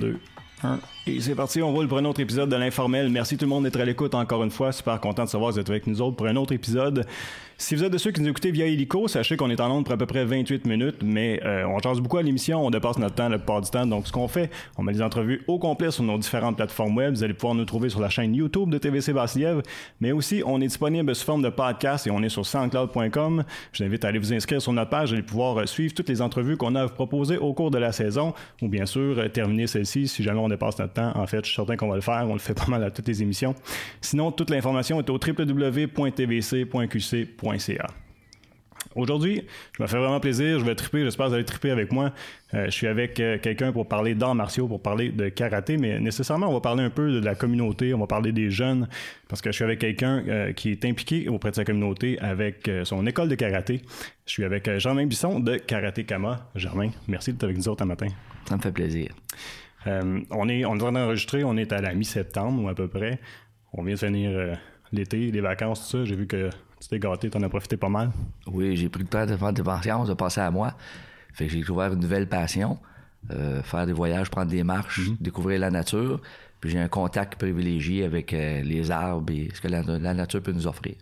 2, 1. Et c'est parti, on roule pour un autre épisode de l'informel. Merci tout le monde d'être à l'écoute encore une fois. Super content de savoir que vous êtes avec nous autres pour un autre épisode. Si vous êtes de ceux qui nous écoutez via Helico, sachez qu'on est en onde pour à peu près 28 minutes, mais euh, on change beaucoup à l'émission, on dépasse notre temps la plupart du temps. Donc ce qu'on fait, on met des entrevues au complet sur nos différentes plateformes web. Vous allez pouvoir nous trouver sur la chaîne YouTube de TVC Vassiliev, mais aussi on est disponible sous forme de podcast et on est sur soundcloud.com. Je vous invite à aller vous inscrire sur notre page, vous allez pouvoir euh, suivre toutes les entrevues qu'on a proposées au cours de la saison, ou bien sûr euh, terminer celle-ci si jamais on dépasse notre temps. En fait, je suis certain qu'on va le faire, on le fait pas mal à toutes les émissions. Sinon, toute l'information est au www.tvc.qc.ca. Aujourd'hui, je me fais vraiment plaisir, je vais triper, j'espère que vous allez triper avec moi. Euh, je suis avec euh, quelqu'un pour parler d'arts martiaux, pour parler de karaté, mais nécessairement, on va parler un peu de la communauté, on va parler des jeunes, parce que je suis avec quelqu'un euh, qui est impliqué auprès de sa communauté avec son école de karaté. Je suis avec Germain Bisson de Karaté Kama. Germain, merci d'être avec nous autres un matin. Ça me fait plaisir. Euh, on est on est en train d'enregistrer, on est à la mi-septembre ou à peu près. On vient de finir euh, l'été, les vacances, tout ça. J'ai vu que tu t'es gâté, t'en as profité pas mal. Oui, j'ai pris le temps de faire des patience, de passer à moi. Fait que j'ai découvert une nouvelle passion. euh, faire des voyages, prendre des marches, découvrir la nature. Puis j'ai un contact privilégié avec les arbres et ce que la, la nature peut nous offrir.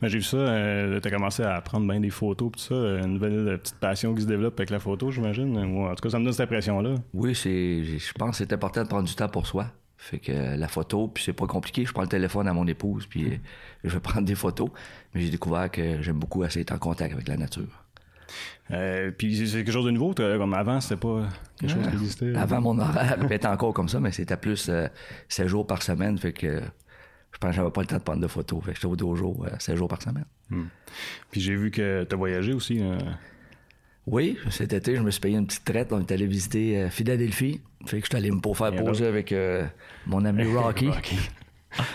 Ben, j'ai vu ça, euh, t'as commencé à prendre bien des photos, tout ça, euh, une nouvelle euh, petite passion qui se développe avec la photo, j'imagine. Ou, en tout cas, ça me donne cette impression-là. Oui, c'est, je pense que c'est important de prendre du temps pour soi. Fait que euh, la photo, puis c'est pas compliqué. Je prends le téléphone à mon épouse, puis euh, je vais prendre des photos. Mais j'ai découvert que j'aime beaucoup être en contact avec la nature. Euh, puis c'est quelque chose de nouveau, comme avant, c'était pas quelque chose qui existait. Avant, mon horaire était encore comme ça, mais c'était plus euh, 7 jours par semaine. Fait que je pense que j'avais pas le temps de prendre de photos. Fait que j'étais au dojo euh, 7 jours par semaine. Puis j'ai vu que t'as voyagé aussi. euh, Oui, cet été, je me suis payé une petite traite. On est allé visiter euh, Philadelphie. Fait que je suis allé me pour faire poser avec euh, mon ami Rocky.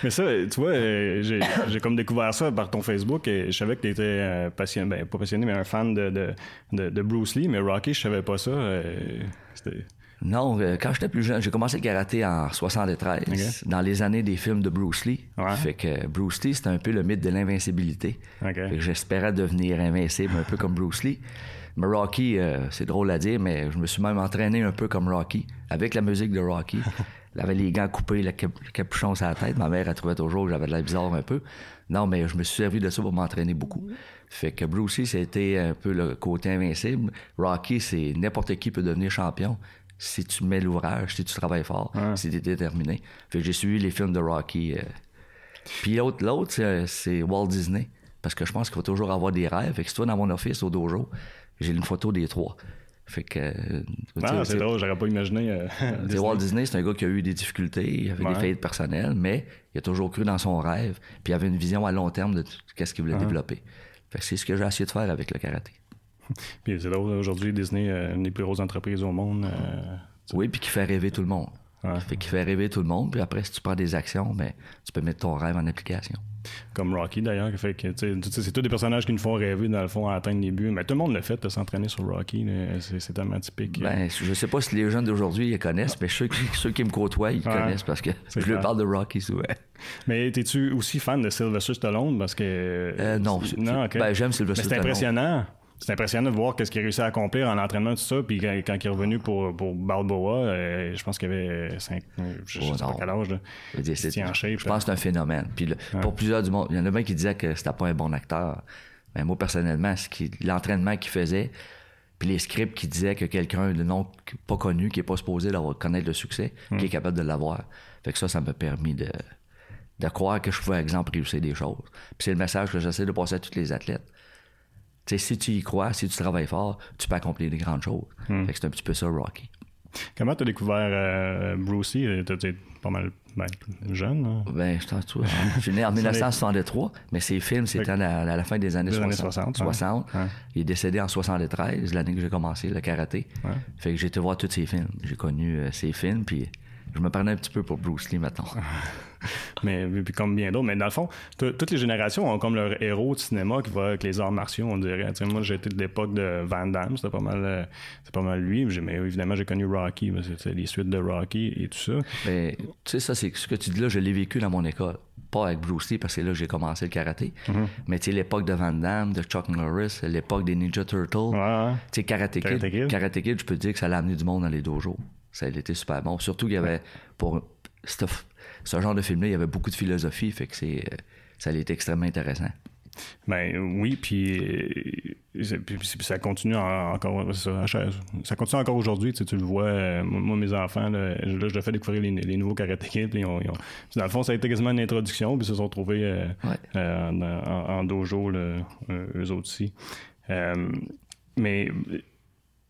Mais ça, tu vois, j'ai j'ai comme découvert ça par ton Facebook et je savais que tu étais passionné, ben pas passionné, mais un fan de, de, de, de Bruce Lee, mais Rocky, je savais pas ça. c'était- Non, euh, quand j'étais plus jeune, j'ai commencé le karaté en 73, Ok. dans les années des films de Bruce Lee. Ouais. Fait que Bruce Lee, c'était un peu le mythe de l'invincibilité. J'espérais devenir invincible, un peu comme Bruce Lee. Mais Rocky, euh, c'est drôle à dire, mais je me suis même entraîné un peu comme Rocky, avec la musique de Rocky. Il avait les gants coupés, le, cap- le capuchon sur la tête. Ma mère, elle trouvait toujours que j'avais de l'air bizarre un peu. Non, mais je me suis servi de ça pour m'entraîner beaucoup. Fait que Bruce Lee, c'était un peu le côté invincible. Rocky, c'est n'importe qui peut devenir champion si tu mets l'ouvrage, si tu travailles fort, si tu es déterminé. Fait que j'ai suivi les films de Rocky. euh. Puis l'autre, l'autre c'est, Walt Disney. Parce que je pense qu'il va toujours avoir des rêves. Fait que si tu vas dans mon office au dojo, j'ai une photo des trois. Fait que... euh, Ah, c'est drôle, j'aurais pas imaginé. euh, Disney. Walt Disney, c'est un gars qui a eu des difficultés, il avait Ouais. des faillites personnelles, mais il a toujours cru dans son rêve, puis il avait une vision à long terme de qu'est-ce qu'il voulait développer. Fait que c'est ce que j'ai essayé de faire avec le karaté. Puis c'est drôle, aujourd'hui, Disney, euh, une des plus grosses entreprises au monde. euh, Oui, puis qui fait rêver tout le monde. Ouais. Fait qu'il fait rêver tout le monde, puis après, si tu prends des actions, ben, tu peux mettre ton rêve en application. comme Rocky d'ailleurs, qui fait que c'est tous des personnages qui nous font rêver dans le fond à atteindre les buts. Mais tout le monde le fait de s'entraîner sur Rocky, c'est tellement typique. Ben, je sais pas si les jeunes d'aujourd'hui les connaissent, mais ceux qui, ceux qui me côtoient, ils connaissent parce que C'est je clair. leur parle de Rocky souvent. Mais t'es-tu aussi fan de Sylvester Stallone? Parce que Euh, non, non, ok. ben, j'aime Sylvester Mais c'est Stallone. impressionnant. C'est impressionnant de voir qu'est-ce qu'il a réussi à accomplir en entraînement tout ça. Puis quand, quand il est revenu pour pour Balboa, euh, je pense qu'il avait 5 je, je Oh, sais pas non. quel âge. Là. Je Il en shape. Je pense que c'est un phénomène. Puis le- pour plusieurs du monde, il y en a bien qui disaient que c'était pas un bon acteur. Mais moi, personnellement, ce qui- l'entraînement qu'il faisait, puis les scripts qui disaient que quelqu'un de non pas connu, qui est pas supposé connaître le succès, Hmm. qui est capable de l'avoir. Fait que ça, ça m'a permis de, de croire que je pouvais, exemple, réussir des choses. Puis c'est le message que j'essaie de passer à tous les athlètes. Tu sais, si tu y crois, si tu travailles fort, tu peux accomplir des grandes choses. Hmm. Fait que c'est un petit peu ça, Rocky. Comment t'as découvert euh, Bruce Lee? Été pas mal ben, jeune. hein? Ben, je t'en je suis né en 1963, mais ses films, c'était à la, à la fin des années Des 60. années 60, ouais. 60. Ouais. Il est décédé en 73, l'année que j'ai commencé le karaté. Fait que j'ai été voir tous ses films. J'ai connu euh, ses films, puis je me prenais un petit peu pour Bruce Lee, maintenant. Mais puis comme bien d'autres. Mais dans le fond, toutes les générations ont comme leur héros de cinéma qui va avec les arts martiaux, on dirait. Tu sais, moi, été de l'époque de Van Damme, c'était pas mal, euh, pas mal lui. Mais évidemment, j'ai connu Rocky, mais c'était les suites de Rocky et tout ça. Mais tu sais, ça, c'est ce que tu dis là, je l'ai vécu dans mon école. Pas avec Bruce Lee, parce que c'est là que j'ai commencé le karaté. Mm-hmm. Mais tu sais, l'époque de Van Damme, de Chuck Norris, l'époque des Ninja Turtles. Ouais, ouais. Tu sais, Kid. Karate Kid, je peux te dire que ça l'a amené du monde dans les dojos. Ça a été super bon. Surtout qu'il y avait, pour ce genre de film-là, il y avait beaucoup de philosophie, fait que c'est, ça a été extrêmement intéressant. Ben oui, puis, ça continue encore ça, ça, continue encore aujourd'hui. Tu, tu, le vois, euh, moi mes enfants, là, je, leur fais découvrir les, nouveaux karaté kids. dans le fond, ça a été quasiment une introduction, puis ils se sont trouvés euh, euh, en, dojo, eux autres aussi. mais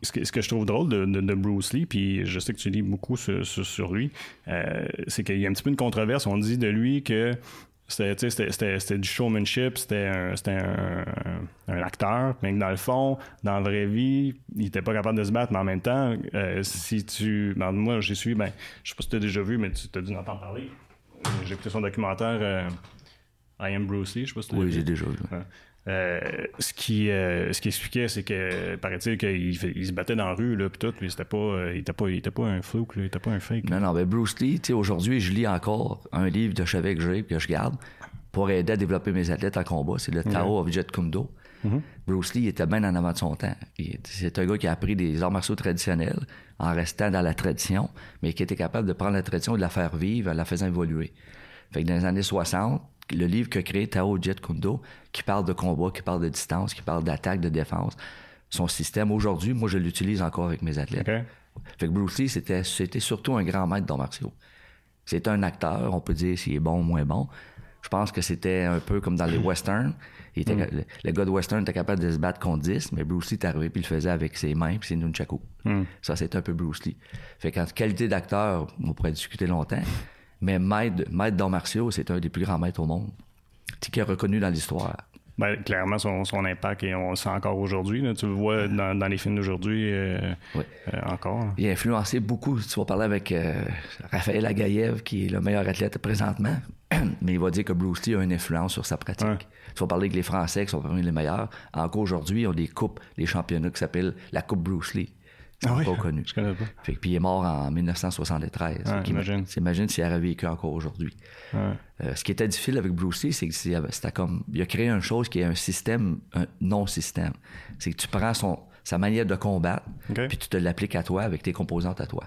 ce que, ce que, je trouve drôle de, Bruce Lee, puis je sais que tu lis beaucoup sur, sur lui, c'est qu'il y a un petit peu une controverse. On dit de lui que c'était du showmanship, c'était un, un, acteur, mais dans le fond, dans la vraie vie, il était pas capable de se battre, mais en même temps, euh, si tu. Ben, moi, j'ai suivi, ben, je sais pas si tu as déjà vu, mais tu as dû en entendre parler. J'ai écouté son documentaire euh, I Am Bruce Lee, je sais pas si tu Oui, j'ai déjà vu. Euh, ce qui euh, ce qui expliquait, c'est que paraît-il qu'il il se battait dans la rue là, puis tout, mais c'était pas, euh, il était pas, il était pas un flou, il était pas un fake. Non, non, mais Bruce Lee, tu sais, aujourd'hui, je lis encore un livre de chevet que j'ai que je garde pour aider à développer mes athlètes en combat. C'est le Tao of Jet Kundo. Mm-hmm. Bruce Lee était bien en avant de son temps. C'est un gars qui a appris des arts martiaux traditionnels en restant dans la tradition, mais qui était capable de prendre la tradition et de la faire vivre en la faisant évoluer. Fait que dans les années 60, le livre que créé Tao Jet Kundo, qui parle de combat, qui parle de distance, qui parle d'attaque, de défense. Son système, aujourd'hui, moi, je l'utilise encore avec mes athlètes. Fait que Bruce Lee, c'était, c'était surtout un grand maître d'arts martiaux. C'est un acteur, on peut dire s'il est bon ou moins bon. Je pense que c'était un peu comme dans les westerns. Il était, mm. le, gars de western était capable de se battre contre 10, mais Bruce Lee est arrivé puis il le faisait avec ses mains puis ses nunchaku. Mm. Ça, c'était un peu Bruce Lee. Fait qu'en qualité d'acteur, on pourrait discuter longtemps. Mais maître, maître d'arts martiaux, c'est un des plus grands maîtres au monde. Qui est reconnu dans l'histoire. Ben, clairement, son, son, impact, et on le sent encore aujourd'hui. Tu le vois dans, dans les films d'aujourd'hui euh, euh, encore. Il a influencé beaucoup. Tu vas parler avec euh, Raphaël Agaïev, qui est le meilleur athlète présentement, mais il va dire que Bruce Lee a une influence sur sa pratique. Tu vas parler avec les Français, qui sont parmi les meilleurs. Encore aujourd'hui, on a des coupes, les championnats qui s'appellent la Coupe Bruce Lee. Ah oui, pas connu. Je connais pas. Fait, puis il est mort en 1973. imagine. Imagine s'il avait vécu encore aujourd'hui. Euh, ce qui était difficile avec Bruce Lee, c'est que c'était comme. Il a créé une chose qui est un système, un non-système. C'est que tu prends son, sa manière de combattre, puis tu te l'appliques à toi avec tes composantes à toi.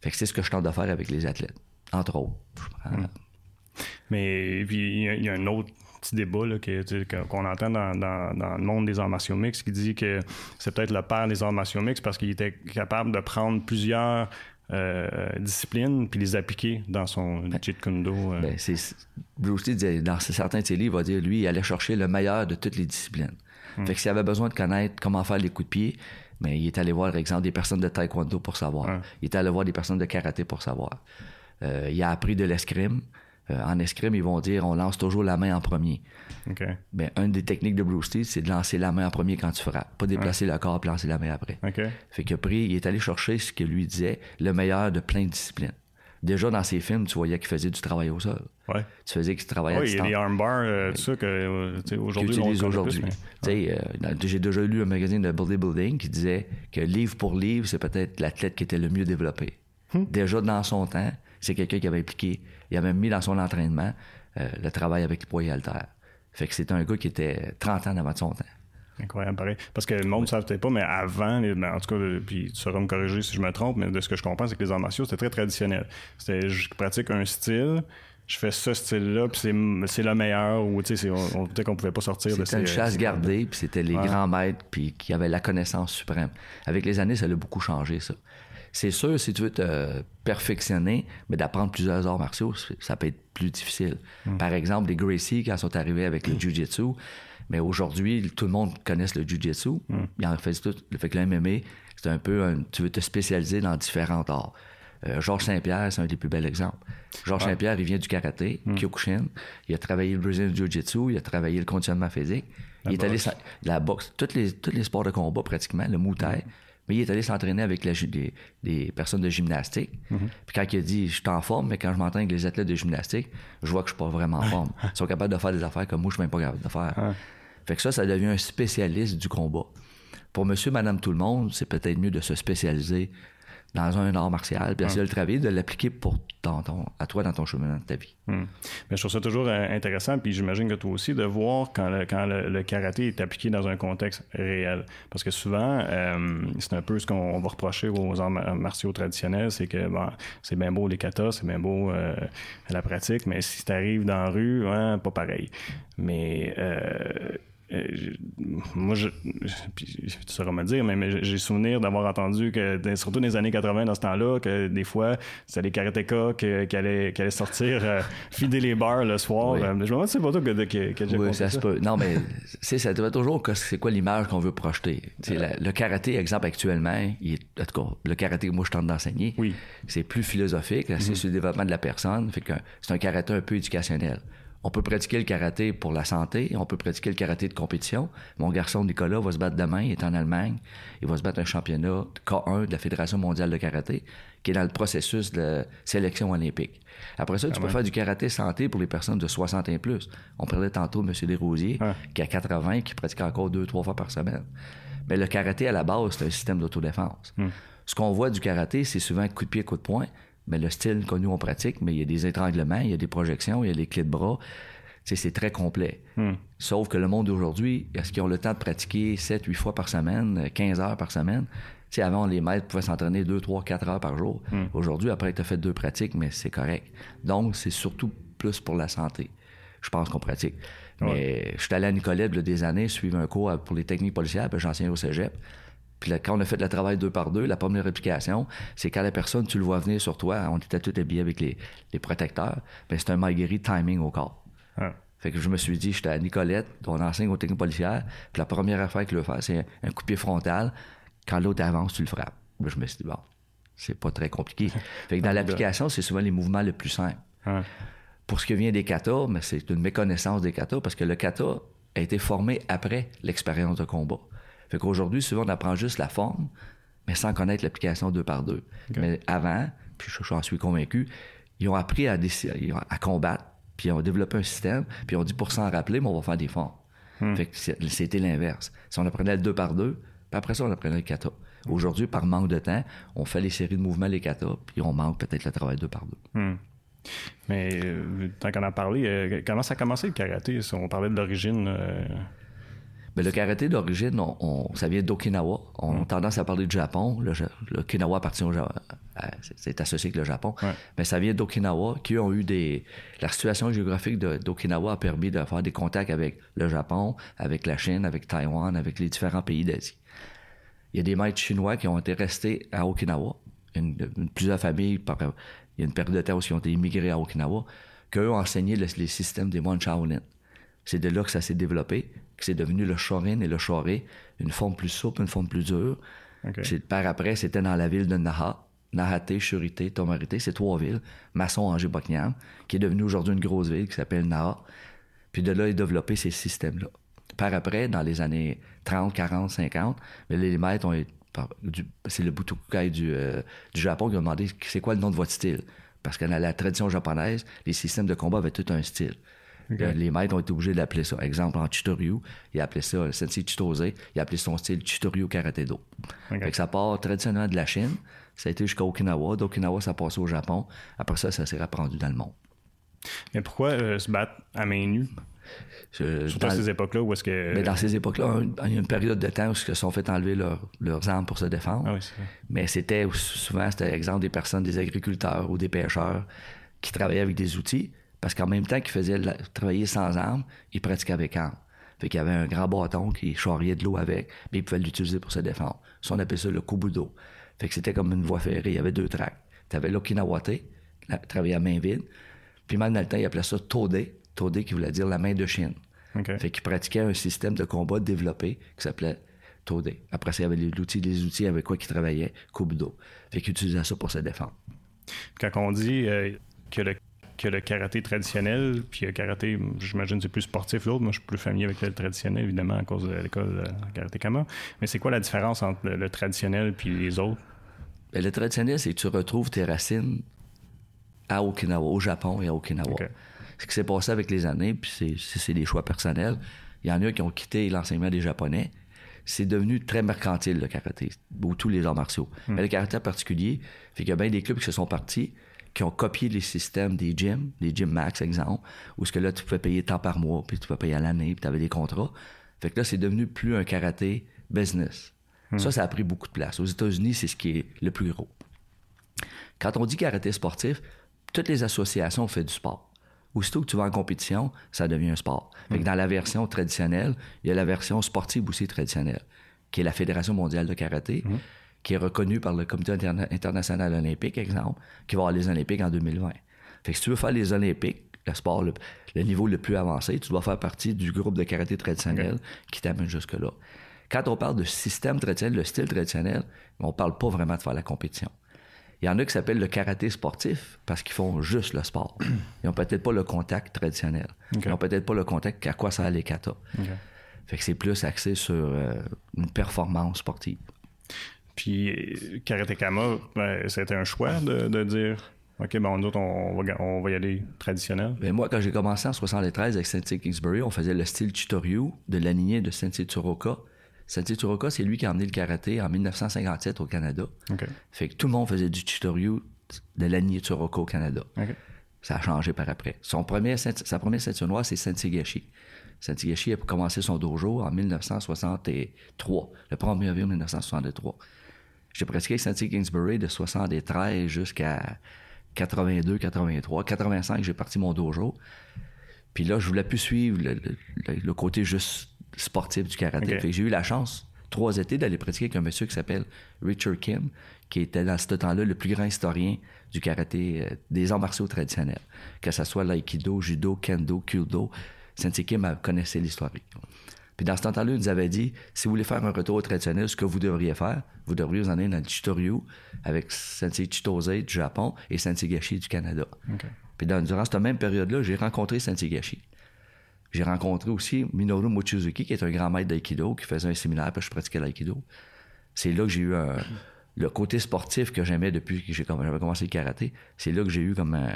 Fait que c'est ce que je tente de faire avec les athlètes, entre autres. Hmm. Mais puis il y, a un autre petit débat qu'on entend dans, le monde des arts martiaux mixtes qui dit que c'est peut-être le père des arts martiaux mixtes parce qu'il était capable de prendre plusieurs euh, disciplines puis les appliquer dans son ben, Jeet Kune Do. Euh. Ben, Bruce Lee, dans certains de ses livres, il va dire lui, il allait chercher le meilleur de toutes les disciplines. Hmm. Fait que s'il avait besoin de connaître comment faire les coups de pied, mais il est allé voir, par exemple, des personnes de taekwondo pour savoir. Il est allé voir des personnes de karaté pour savoir. Euh, il a appris de l'escrime. Euh, en escrime, ils vont dire on lance toujours la main en premier. Okay. Ben, une des techniques de Bruce Lee, c'est de lancer la main en premier quand tu frappes, pas déplacer le corps et lancer la main après. Fait a pris, il est allé chercher ce que lui disait, le meilleur de plein de disciplines. Déjà dans ses films, tu voyais qu'il faisait du travail au sol. Ouais. Tu faisais qu'il travaillait ouais, il y a armbars, euh, tout ça, que euh, aujourd'hui, aujourd'hui. J'ai déjà lu un magazine de bodybuilding qui disait que livre pour livre, c'est peut-être l'athlète qui était le mieux développé. Hmm. Déjà dans son temps, c'est quelqu'un qui avait impliqué il avait mis dans son entraînement euh, le travail avec les poids et haltères. Fait que c'était un gars qui était 30 ans avant de son temps. Incroyable, pareil. Parce que le monde ne savait peut-être pas, mais avant, ben, en tout cas, puis tu sauras me corriger si je me trompe, mais de ce que je comprends, c'est que les arts martiaux, c'était très traditionnel. C'était, je pratique un style, je fais ce style-là, puis c'est, le meilleur, ou tu sais, on, peut-être qu'on pouvait pas sortir de C'était une chasse gardée, puis c'était les grands maîtres, puis qui avaient la connaissance suprême. Avec les années, ça a beaucoup changé, ça. C'est sûr, si tu veux te perfectionner, mais d'apprendre plusieurs arts martiaux, ça peut être plus difficile. Hmm. Par exemple, les Gracie, quand ils sont arrivés avec le hmm. Jiu-Jitsu, mais aujourd'hui, tout le monde connaît le Jiu-Jitsu. Mm. Il en fait tout. Le fait que l'MMA, c'est un peu, tu veux te spécialiser dans différents arts. Euh, Georges Saint-Pierre, c'est un des plus bels exemples. Georges Saint-Pierre, il vient du karaté, Kyokushin. Il a travaillé le Brazilian Jiu-Jitsu, il a travaillé le conditionnement physique. il est allé la boxe, tous les, tous les sports de combat pratiquement, le Muay Thai mais il est allé s'entraîner avec des, personnes de gymnastique. Mhm. Puis quand il a dit, je suis en forme, mais quand je m'entraîne avec les athlètes de gymnastique, je vois que je suis pas vraiment en forme. Ils sont capables de faire des affaires comme moi, je suis même pas capable de faire. Fait que ça, ça devient un spécialiste du combat. Pour monsieur, madame, tout le monde, c'est peut-être mieux de se spécialiser dans un art martial, puis essayer de le travailler, de l'appliquer pour ton, à toi dans ton chemin de ta vie. Mais je trouve ça toujours euh, intéressant, puis j'imagine que toi aussi, de voir quand le, quand le, karaté est appliqué dans un contexte réel. Parce que souvent, euh, c'est un peu ce qu'on va reprocher aux arts martiaux traditionnels, c'est que bon, c'est bien beau les katas, c'est bien beau euh, la pratique, mais si tu arrives dans la rue, hein, pas pareil. Mais euh, moi, je, tu sauras me dire, mais, j'ai souvenir d'avoir entendu que, surtout dans les années 80, dans ce temps-là, que des fois, c'était les karatékas qui, allaient, qui allaient sortir euh, fider les bars le soir. Euh, je me demande si c'est pas toi que, que, Oui, ça, se peut. Non, mais ça doit toujours c'est quoi l'image qu'on veut projeter? le karaté, exemple, actuellement, il est, en tout cas, le karaté que moi je tente d'enseigner, oui. c'est plus philosophique, c'est mm-hmm. sur le développement de la personne. Fait que c'est un karaté un peu éducationnel. On peut pratiquer le karaté pour la santé, on peut pratiquer le karaté de compétition. Mon garçon Nicolas va se battre demain, il est en Allemagne, il va se battre un championnat K1 de la Fédération mondiale de karaté, qui est dans le processus de sélection olympique. Après ça, tu peux faire du karaté santé pour les personnes de 60 et plus. On parlait tantôt de M. Desrosiers, qui a 80, qui pratique encore deux, trois fois par semaine. Mais le karaté, à la base, c'est un système d'autodéfense. Hmm. Ce qu'on voit du karaté, c'est souvent coup de pied, coup de poing mais le style que nous on pratique, mais il y a des étranglements, il y a des projections, il y a des clés de bras. c'est très complet. Hmm. Sauf que le monde d'aujourd'hui, est-ce qu'ils ont le temps de pratiquer 7, 8 fois par semaine, 15 heures par semaine? avant, les maîtres pouvaient s'entraîner 2, 3, 4 heures par jour. Hmm. Aujourd'hui, après que tu as fait deux pratiques, mais c'est correct. Donc, c'est surtout plus pour la santé. Je pense qu'on pratique. Mais je suis allé à Nicolette il y a des années, suivre un cours pour les techniques policières, puis j'enseignais au cégep. Puis quand on a fait le travail deux par deux, la première application, c'est quand la personne, tu le vois venir sur toi, on était tout habillés avec les, protecteurs, mais c'est un Marguerite timing au corps. Ah. Fait que je me suis dit, j'étais à Nicolette, on enseigne aux techniques policières, puis la première affaire qu'il veut faire, c'est un, coup de pied frontal. Quand l'autre avance, tu le frappes. je me suis dit, bon, c'est pas très compliqué. Fait que dans l'application, c'est souvent les mouvements les plus simples. Pour ce qui vient des katas, mais c'est une méconnaissance des katas, parce que le kata a été formé après l'expérience de combat. Fait qu'aujourd'hui, souvent, on apprend juste la forme, mais sans connaître l'application deux par deux. Mais avant, puis j'en suis convaincu, ils ont appris à, à combattre, puis ils ont développé un système, puis ils ont dit pour s'en rappeler, mais on va faire des formes. Hmm. Fait que c'était l'inverse. Si on apprenait le deux par deux, puis après ça, on apprenait le kata. Aujourd'hui, par manque de temps, on fait les séries de mouvements, les kata, puis on manque peut-être le travail deux par deux. Hmm. Mais euh, tant qu'on a parlé, euh, comment ça a commencé le karaté? On parlait de l'origine. Euh, mais le karaté d'origine, on, ça vient d'Okinawa. On a mm. tendance à parler du Japon. Le, Okinawa appartient au Japon. C'est associé avec le Japon. Mais ça vient d'Okinawa, qui ont eu des. La situation géographique d'Okinawa a permis de faire des contacts avec le Japon, avec la Chine, avec Taïwan, avec les différents pays d'Asie. Il y a des maîtres chinois qui ont été restés à Okinawa. Une, plusieurs familles, il y a une période de temps où ils ont été immigrés à Okinawa, qu'eux ont enseigné les systèmes des moines Shaolin. C'est de là que ça s'est développé c'est devenu le Shorin et le Shoré, une forme plus souple, une forme plus dure. Par après, c'était dans la ville de Naha, Nahate, Churité, Tomarité, c'est trois villes, Masson, Angers, Bokniam, qui est devenue aujourd'hui une grosse ville qui s'appelle Naha. Puis de là, il a développé ces systèmes-là. Par après, dans les années 30, 40, 50, les maîtres ont c'est le Butokukai du, euh, du Japon qui a demandé c'est quoi le nom de votre style? Parce que dans la tradition japonaise, les systèmes de combat avaient tout un style. Euh, les maîtres ont été obligés d'appeler ça. Exemple, en Chitoryu, il appelé ça Sensei Chitose, il a appelé son style Chitoryu Karate Do. ça part traditionnellement de la Chine, ça a été jusqu'à Okinawa. D'Okinawa, ça a passé au Japon. Après ça, ça s'est répandu dans le monde. Mais pourquoi euh, se battre à main nue? Surtout dans, ces époques-là où est-ce que. Mais dans ces époques-là, il y a une période de temps où ils se sont fait enlever leurs armes pour se défendre. Ah mais c'était souvent, c'était exemple des personnes, des agriculteurs ou des pêcheurs qui travaillaient avec des outils. Parce qu'en même temps qu'il faisait travailler sans armes, il pratiquait avec armes. Fait qu'il y avait un grand bâton qui charriait de l'eau avec, mais il pouvait l'utiliser pour se défendre. Ça, on appelait ça le kubudo. Fait que c'était comme une voie ferrée, il y avait deux tracks. Tu avais l'okinawate, travailler à main vide, puis même dans le temps, il appelait ça tode, tode qui voulait dire la main de Chine. Fait qu'il pratiquait un système de combat développé qui s'appelait tode. Après ça, il y avait les outils, les outils avec quoi il travaillait, kubudo. Fait qu'il utilisait ça pour se défendre. Quand on dit euh, que le que le karaté traditionnel, puis le karaté, j'imagine, c'est plus sportif l'autre. Moi, je suis plus familier avec le traditionnel, évidemment, à cause de l'école de karaté Kama. Mais c'est quoi la différence entre le, traditionnel puis les autres? Ben, le traditionnel, c'est que tu retrouves tes racines à Okinawa, au Japon et à Okinawa. Ce qui s'est passé avec les années, puis c'est des choix personnels. Il y en a qui ont quitté l'enseignement des Japonais. c'est devenu très mercantile, le karaté, ou tous les arts martiaux. Mais le karaté en particulier, fait qu'il y a bien des clubs qui se sont partis, qui ont copié les systèmes des gyms, des Gym Max, exemple, où ce que là, tu pouvais payer tant par mois, puis tu pouvais payer à l'année, puis tu avais des contrats. Fait que là, c'est devenu plus un karaté business. Ça, ça a pris beaucoup de place. Aux États-Unis, c'est ce qui est le plus gros. Quand on dit karaté sportif, toutes les associations ont fait du sport. Aussitôt que tu vas en compétition, ça devient un sport. Fait que dans la version traditionnelle, il y a la version sportive aussi traditionnelle, qui est la Fédération mondiale de karaté, qui est reconnue par le Comité interna- international olympique, exemple, qui va avoir les Olympiques en 2020. Fait que si tu veux faire les Olympiques, le sport, le, le niveau le plus avancé, tu dois faire partie du groupe de karaté traditionnel qui t'amène jusque-là. Quand on parle de système traditionnel, le style traditionnel, on parle pas vraiment de faire la compétition. Il y en a qui s'appellent le karaté sportif parce qu'ils font juste le sport. Ils ont peut-être pas le contact traditionnel. Ils ont peut-être pas le contact à quoi ça a les katas. Fait que c'est plus axé sur euh, une performance sportive. Puis euh, Karatekama, ben, c'était un choix de, de dire OK, ben nous autres, on, va, on va y aller traditionnel. Ben, moi, quand j'ai commencé en 73 avec Sensei Kingsbury, on faisait le style Chitoryu de la lignée de Sensei Tsuroka. Sensei Tsuroka, c'est lui qui a emmené le karaté en 1957 au Canada. Fait que tout le monde faisait du Chitoryu de la lignée Tsuroka au Canada. Ça a changé par après. Son premier, sa première ceinture noire, c'est Sensei Gashi. Sensei Gashi a commencé son dojo en 1963, le 1er avril 1963. J'ai pratiqué avec Sensei Kingsbury de 73 jusqu'à 82, 83. 85, j'ai parti mon dojo. Puis là, je voulais plus suivre le, le- le- le côté juste sportif du karaté. Ok. Fait que j'ai eu la chance, trois étés, d'aller pratiquer avec un monsieur qui s'appelle Richard Kim, qui était dans ce temps-là le plus grand historien du karaté, euh, des arts martiaux traditionnels. Que ce soit l'aïkido, judo, kendo, kyudo, Sensei Kim connaissait l'histoire. Puis dans ce temps-là, il nous avait dit, si vous voulez faire un retour au traditionnel, ce que vous devriez faire, vous devriez vous en aller dans le Chitoryu avec Sensei Chitose du Japon et Sensei Gashi du Canada. Puis dans- durant cette même période-là, j'ai rencontré Sensei Gashi. J'ai rencontré aussi Minoru Mochizuki, qui est un grand maître d'aïkido, qui faisait un séminaire, puis je pratiquais l'aïkido. C'est là que j'ai eu un- le côté sportif que j'aimais depuis que j'avais commencé le karaté. C'est là que j'ai eu comme un,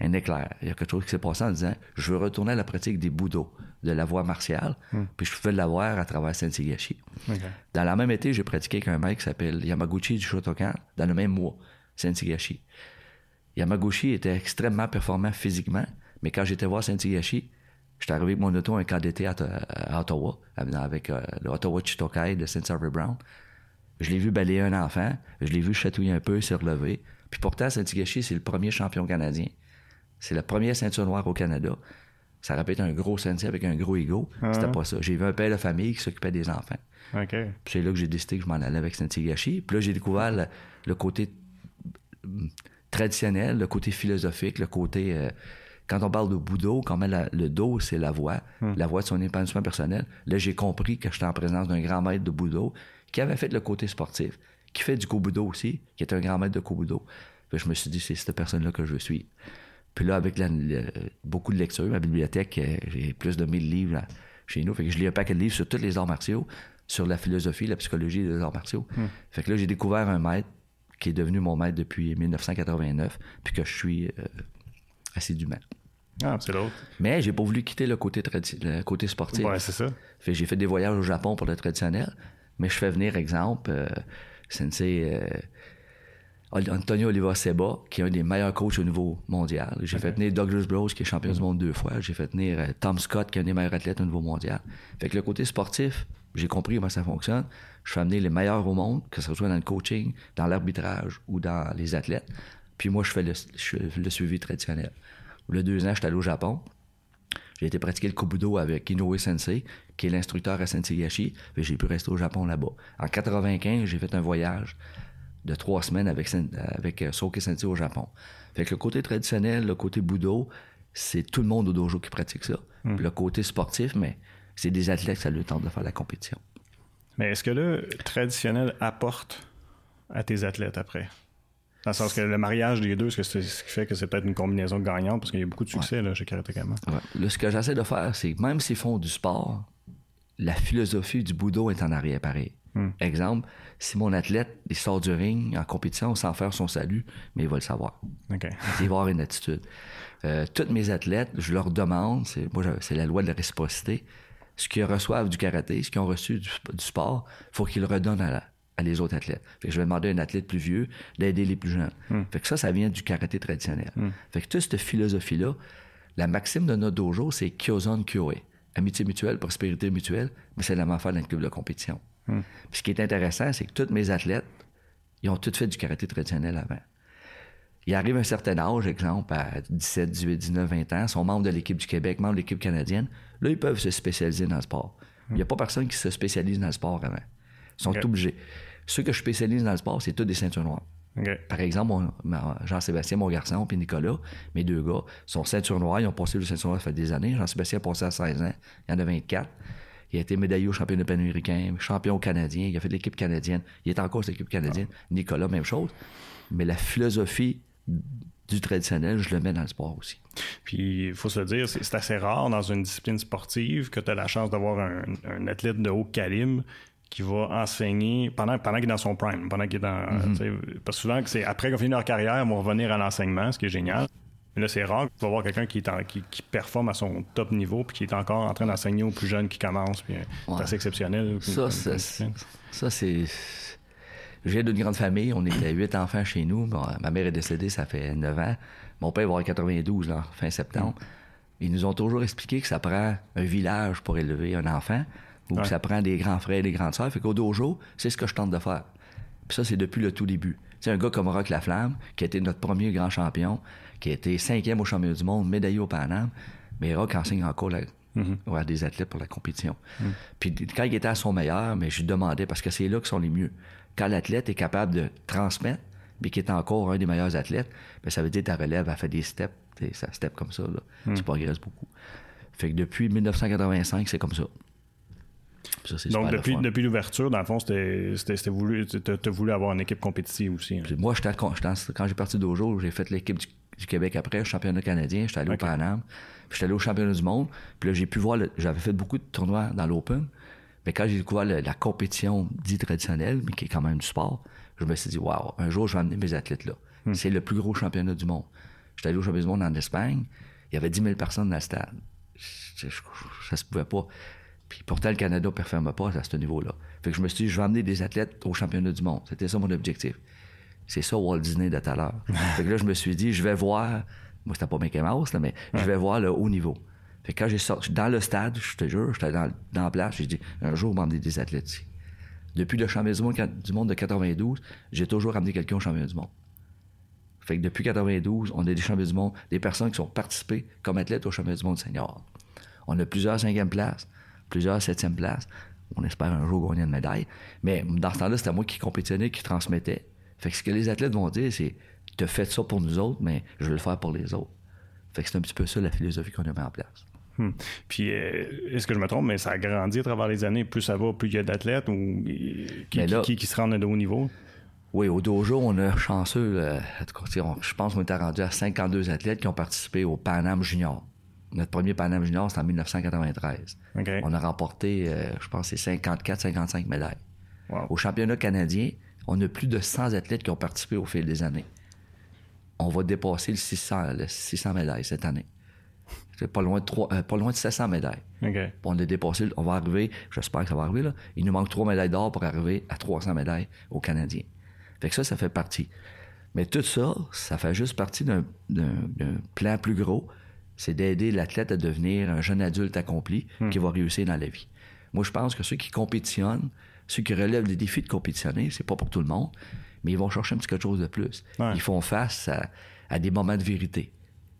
un éclair. Il y a quelque chose qui s'est passé en disant, je veux retourner à la pratique des budo, de la voie martiale, puis je pouvais l'avoir à travers Sensei Gashi. OK. Dans la même été, j'ai pratiqué avec un mec qui s'appelle Yamaguchi du Shotokan, dans le même mois, Sensei Gashi. Yamaguchi était extrêmement performant physiquement, mais quand j'étais voir Sensei Gashi, j'étais arrivé avec mon auto un camp d'été à, à Ottawa, avec euh, le Ottawa Chitokai de Harvey Brown. Je l'ai vu balayer un enfant, je l'ai vu chatouiller un peu, se relever. Puis pourtant, Sensei Gashi, c'est le premier champion canadien. C'est la première ceinture noire au Canada. Ça être un gros sensei avec un gros ego. C'était pas ça. J'ai vu un père de famille qui s'occupait des enfants. OK. Puis c'est là que j'ai décidé que je m'en allais avec Sensei Gashi. Puis là, j'ai découvert le, le côté hum, traditionnel, le côté philosophique, le côté... euh, quand on parle de Bouddha, quand même la- le dos, c'est la voix, la voix de son épanouissement personnel. Là, j'ai compris que j'étais en présence d'un grand maître de Bouddha qui avait fait le côté sportif, qui fait du Kobudo aussi, qui est un grand maître de Kobudo. Puis je me suis dit, c'est cette personne-là que je suivre. Puis là, avec la- le- beaucoup de lectures, ma bibliothèque, euh, j'ai plus de 1000 livres là, chez nous. Fait que je lis un paquet de livres sur tous les arts martiaux, sur la philosophie, la psychologie des arts martiaux. Fait que là, j'ai découvert un maître qui est devenu mon maître depuis 1989, puis que je suis euh, assidûment. Ah, c'est l'autre. Mais j'ai pas voulu quitter le côté, le côté sportif. Ouais, c'est ça. Fait que j'ai fait des voyages au Japon pour le traditionnel, mais je fais venir, exemple, euh, Sensei euh, Antonio Oliva Seba, qui est un des meilleurs coachs au niveau mondial. J'ai fait venir Douglas Bros, qui est champion du monde deux fois. J'ai fait venir euh, Tom Scott, qui est un des meilleurs athlètes au niveau mondial. Fait que le côté sportif, j'ai compris comment ça fonctionne. Je fais amener les meilleurs au monde, que ce soit dans le coaching, dans l'arbitrage ou dans les athlètes. Puis moi, je fais le, je fais le suivi traditionnel. Le deux ans, j'étais allé au Japon. J'ai été pratiquer le Kobudo avec Inoue Sensei, qui est l'instructeur à Sensei Gashi. Puis j'ai pu rester au Japon là-bas. En 95, j'ai fait un voyage de trois semaines avec, avec euh, Soke Sensei au Japon. Fait que le côté traditionnel, le côté Budo, c'est tout le monde au dojo qui pratique ça. Puis le côté sportif, mais c'est des athlètes, ça leur tente de faire la compétition. Mais est-ce que le traditionnel apporte à tes athlètes après? Dans le sens que le mariage des deux, est-ce que c'est ce qui fait que c'est peut-être une combinaison gagnante? Parce qu'il y a beaucoup de succès là, chez Karatekama. Ouais. Là, ce que j'essaie de faire, c'est que même s'ils font du sport, la philosophie du Budo est en arrière pareil. Exemple, si mon athlète il sort du ring en compétition sans faire son salut, mais il va le savoir. Il va avoir une attitude. Euh, toutes mes athlètes, je leur demande, c'est, moi, c'est la loi de la réciprocité, ce qu'ils reçoivent du karaté, ce qu'ils ont reçu du, sport, il faut qu'ils le redonnent à, les autres athlètes. Fait que je vais demander à un athlète plus vieux d'aider les plus jeunes. Hmm. Fait que ça, ça vient du karaté traditionnel. Hmm. Fait que toute cette philosophie-là, la maxime de notre dojo, c'est Kyozon Kyoe. Amitié mutuelle, prospérité mutuelle, mais c'est la même affaire dans le club de compétition. Hmm. Puis ce qui est intéressant, c'est que tous mes athlètes, ils ont tous fait du karaté traditionnel avant. Ils arrivent à un certain âge, exemple, à 17, 18, 19, 20 ans, sont membres de l'équipe du Québec, membres de l'équipe canadienne. Là, ils peuvent se spécialiser dans le sport. Il n'y a pas personne qui se spécialise dans le sport avant. Ils sont obligés. Ceux que je spécialise dans le sport, c'est tous des ceintures noires. Par exemple, Jean-Sébastien, mon garçon, puis Nicolas, mes deux gars, sont ceintures noires. Ils ont passé le ceinture noire ça fait des années. Jean-Sébastien a passé à 16 ans. Il y en a 24. Il a été médaillé au championnat panaméricain, champion canadien. Il a fait l'équipe canadienne. Il est encore l'équipe canadienne. Nicolas, même chose. Mais la philosophie du traditionnel, je le mets dans le sport aussi. Puis, il faut se dire, c'est assez rare dans une discipline sportive que tu as la chance d'avoir un, athlète de haut calibre qui va enseigner pendant, pendant qu'il est dans son prime, pendant qu'il est dans. Mm-hmm. Parce que souvent, c'est après qu'on finit leur carrière, ils vont revenir à l'enseignement, ce qui est génial. Mais là, c'est rare que tu vas voir quelqu'un qui, qui, performe à son top niveau puis qui est encore en train d'enseigner aux plus jeunes qui commencent. Puis c'est assez exceptionnel. Ça, ça c'est je viens d'une grande famille. On était huit enfants chez nous. ma mère est décédée, ça fait neuf ans. Mon père va avoir 92, là, fin septembre. Ils nous ont toujours expliqué que ça prend un village pour élever un enfant ou que ça prend des grands frères et des grandes sœurs. Fait qu'au dojo, c'est ce que je tente de faire. Puis ça, c'est depuis le tout début. C'est un gars comme Rock Laflamme, qui a été notre premier grand champion, qui a été cinquième au championnat du monde, médaillé au Paname. Mais Rock enseigne encore la, mm-hmm. des athlètes pour la compétition. Mm. Puis quand il était à son meilleur, mais je lui demandais, parce que c'est là qu'ils sont les mieux quand l'athlète est capable de transmettre, mais qui est encore un des meilleurs athlètes, bien, ça veut dire que ta relève a fait des steps, ça step comme ça, là. Hmm. tu progresses beaucoup. Fait que depuis 1985, c'est comme ça. Donc, depuis, depuis l'ouverture, dans le fond, c'était voulu, tu voulu avoir une équipe compétitive aussi. Hein. Moi, j'étais, quand j'ai parti d'Ojo, j'ai fait l'équipe du, Québec après, championnat canadien, j'étais allé au Paname, puis j'étais allé au championnat du monde, puis là, j'ai pu voir, j'avais fait beaucoup de tournois dans l'Open, mais quand j'ai découvert la compétition dite traditionnelle, mais qui est quand même du sport, je me suis dit, waouh, un jour, je vais amener mes athlètes là. Hmm. C'est le plus gros championnat du monde. J'étais allé au championnat du monde en Espagne, il y avait 10 000 personnes dans le stade. Ça se pouvait pas. Puis pourtant, le Canada ne performe pas à ce niveau-là. Fait que je me suis dit, je vais amener des athlètes au championnat du monde. C'était ça mon objectif. C'est ça Walt Disney de tout à l'heure. fait que là, je me suis dit, je vais voir, moi, c'était pas Mickey Mouse, là, mais je vais voir le haut niveau. Fait que quand j'ai sorti, dans le stade, je te jure, j'étais dans, dans la place, j'ai dit, un jour, m'emmener des athlètes ici. Depuis le championnat du monde, de 92, j'ai toujours ramené quelqu'un au championnat du monde. Fait que depuis 92, on a des championnats du monde, des personnes qui sont participées comme athlètes au championnat du monde senior. On a plusieurs cinquième places, plusieurs septième places. On espère un jour gagner une médaille. Mais dans ce temps-là, c'était moi qui compétitionnais, qui transmettais. Fait que ce que les athlètes vont dire, c'est, tu as fait ça pour nous autres, mais je vais le faire pour les autres. Fait que c'est un petit peu ça la philosophie qu'on a mis en place. Hmm. Puis, euh, est-ce que je me trompe, mais ça a grandi à travers les années. Plus ça va, plus il y a d'athlètes ou qui, qui, se rendent de haut niveau? Oui, au dojo, on a chanceux. Euh, je pense qu'on était rendu à 52 athlètes qui ont participé au Panam Junior. Notre premier Panam Junior, c'était en 1993. On a remporté, euh, je pense, c'est 54-55 médailles. Au championnat canadien, on a plus de 100 athlètes qui ont participé au fil des années. On va dépasser le 600, le 600 médailles cette année. C'est pas loin de euh, pas loin de 700 médailles. On a dépassé, on va arriver, j'espère que ça va arriver là. Il nous manque trois médailles d'or pour arriver à 300 médailles aux Canadiens. Fait que ça, ça fait partie. Mais tout ça, ça fait juste partie d'un plan plus gros. C'est d'aider l'athlète à devenir un jeune adulte accompli hmm. qui va réussir dans la vie. Moi, je pense que ceux qui compétitionnent, ceux qui relèvent les défis de compétitionner, c'est pas pour tout le monde, mais ils vont chercher un petit quelque chose de plus. Ils font face à, à des moments de vérité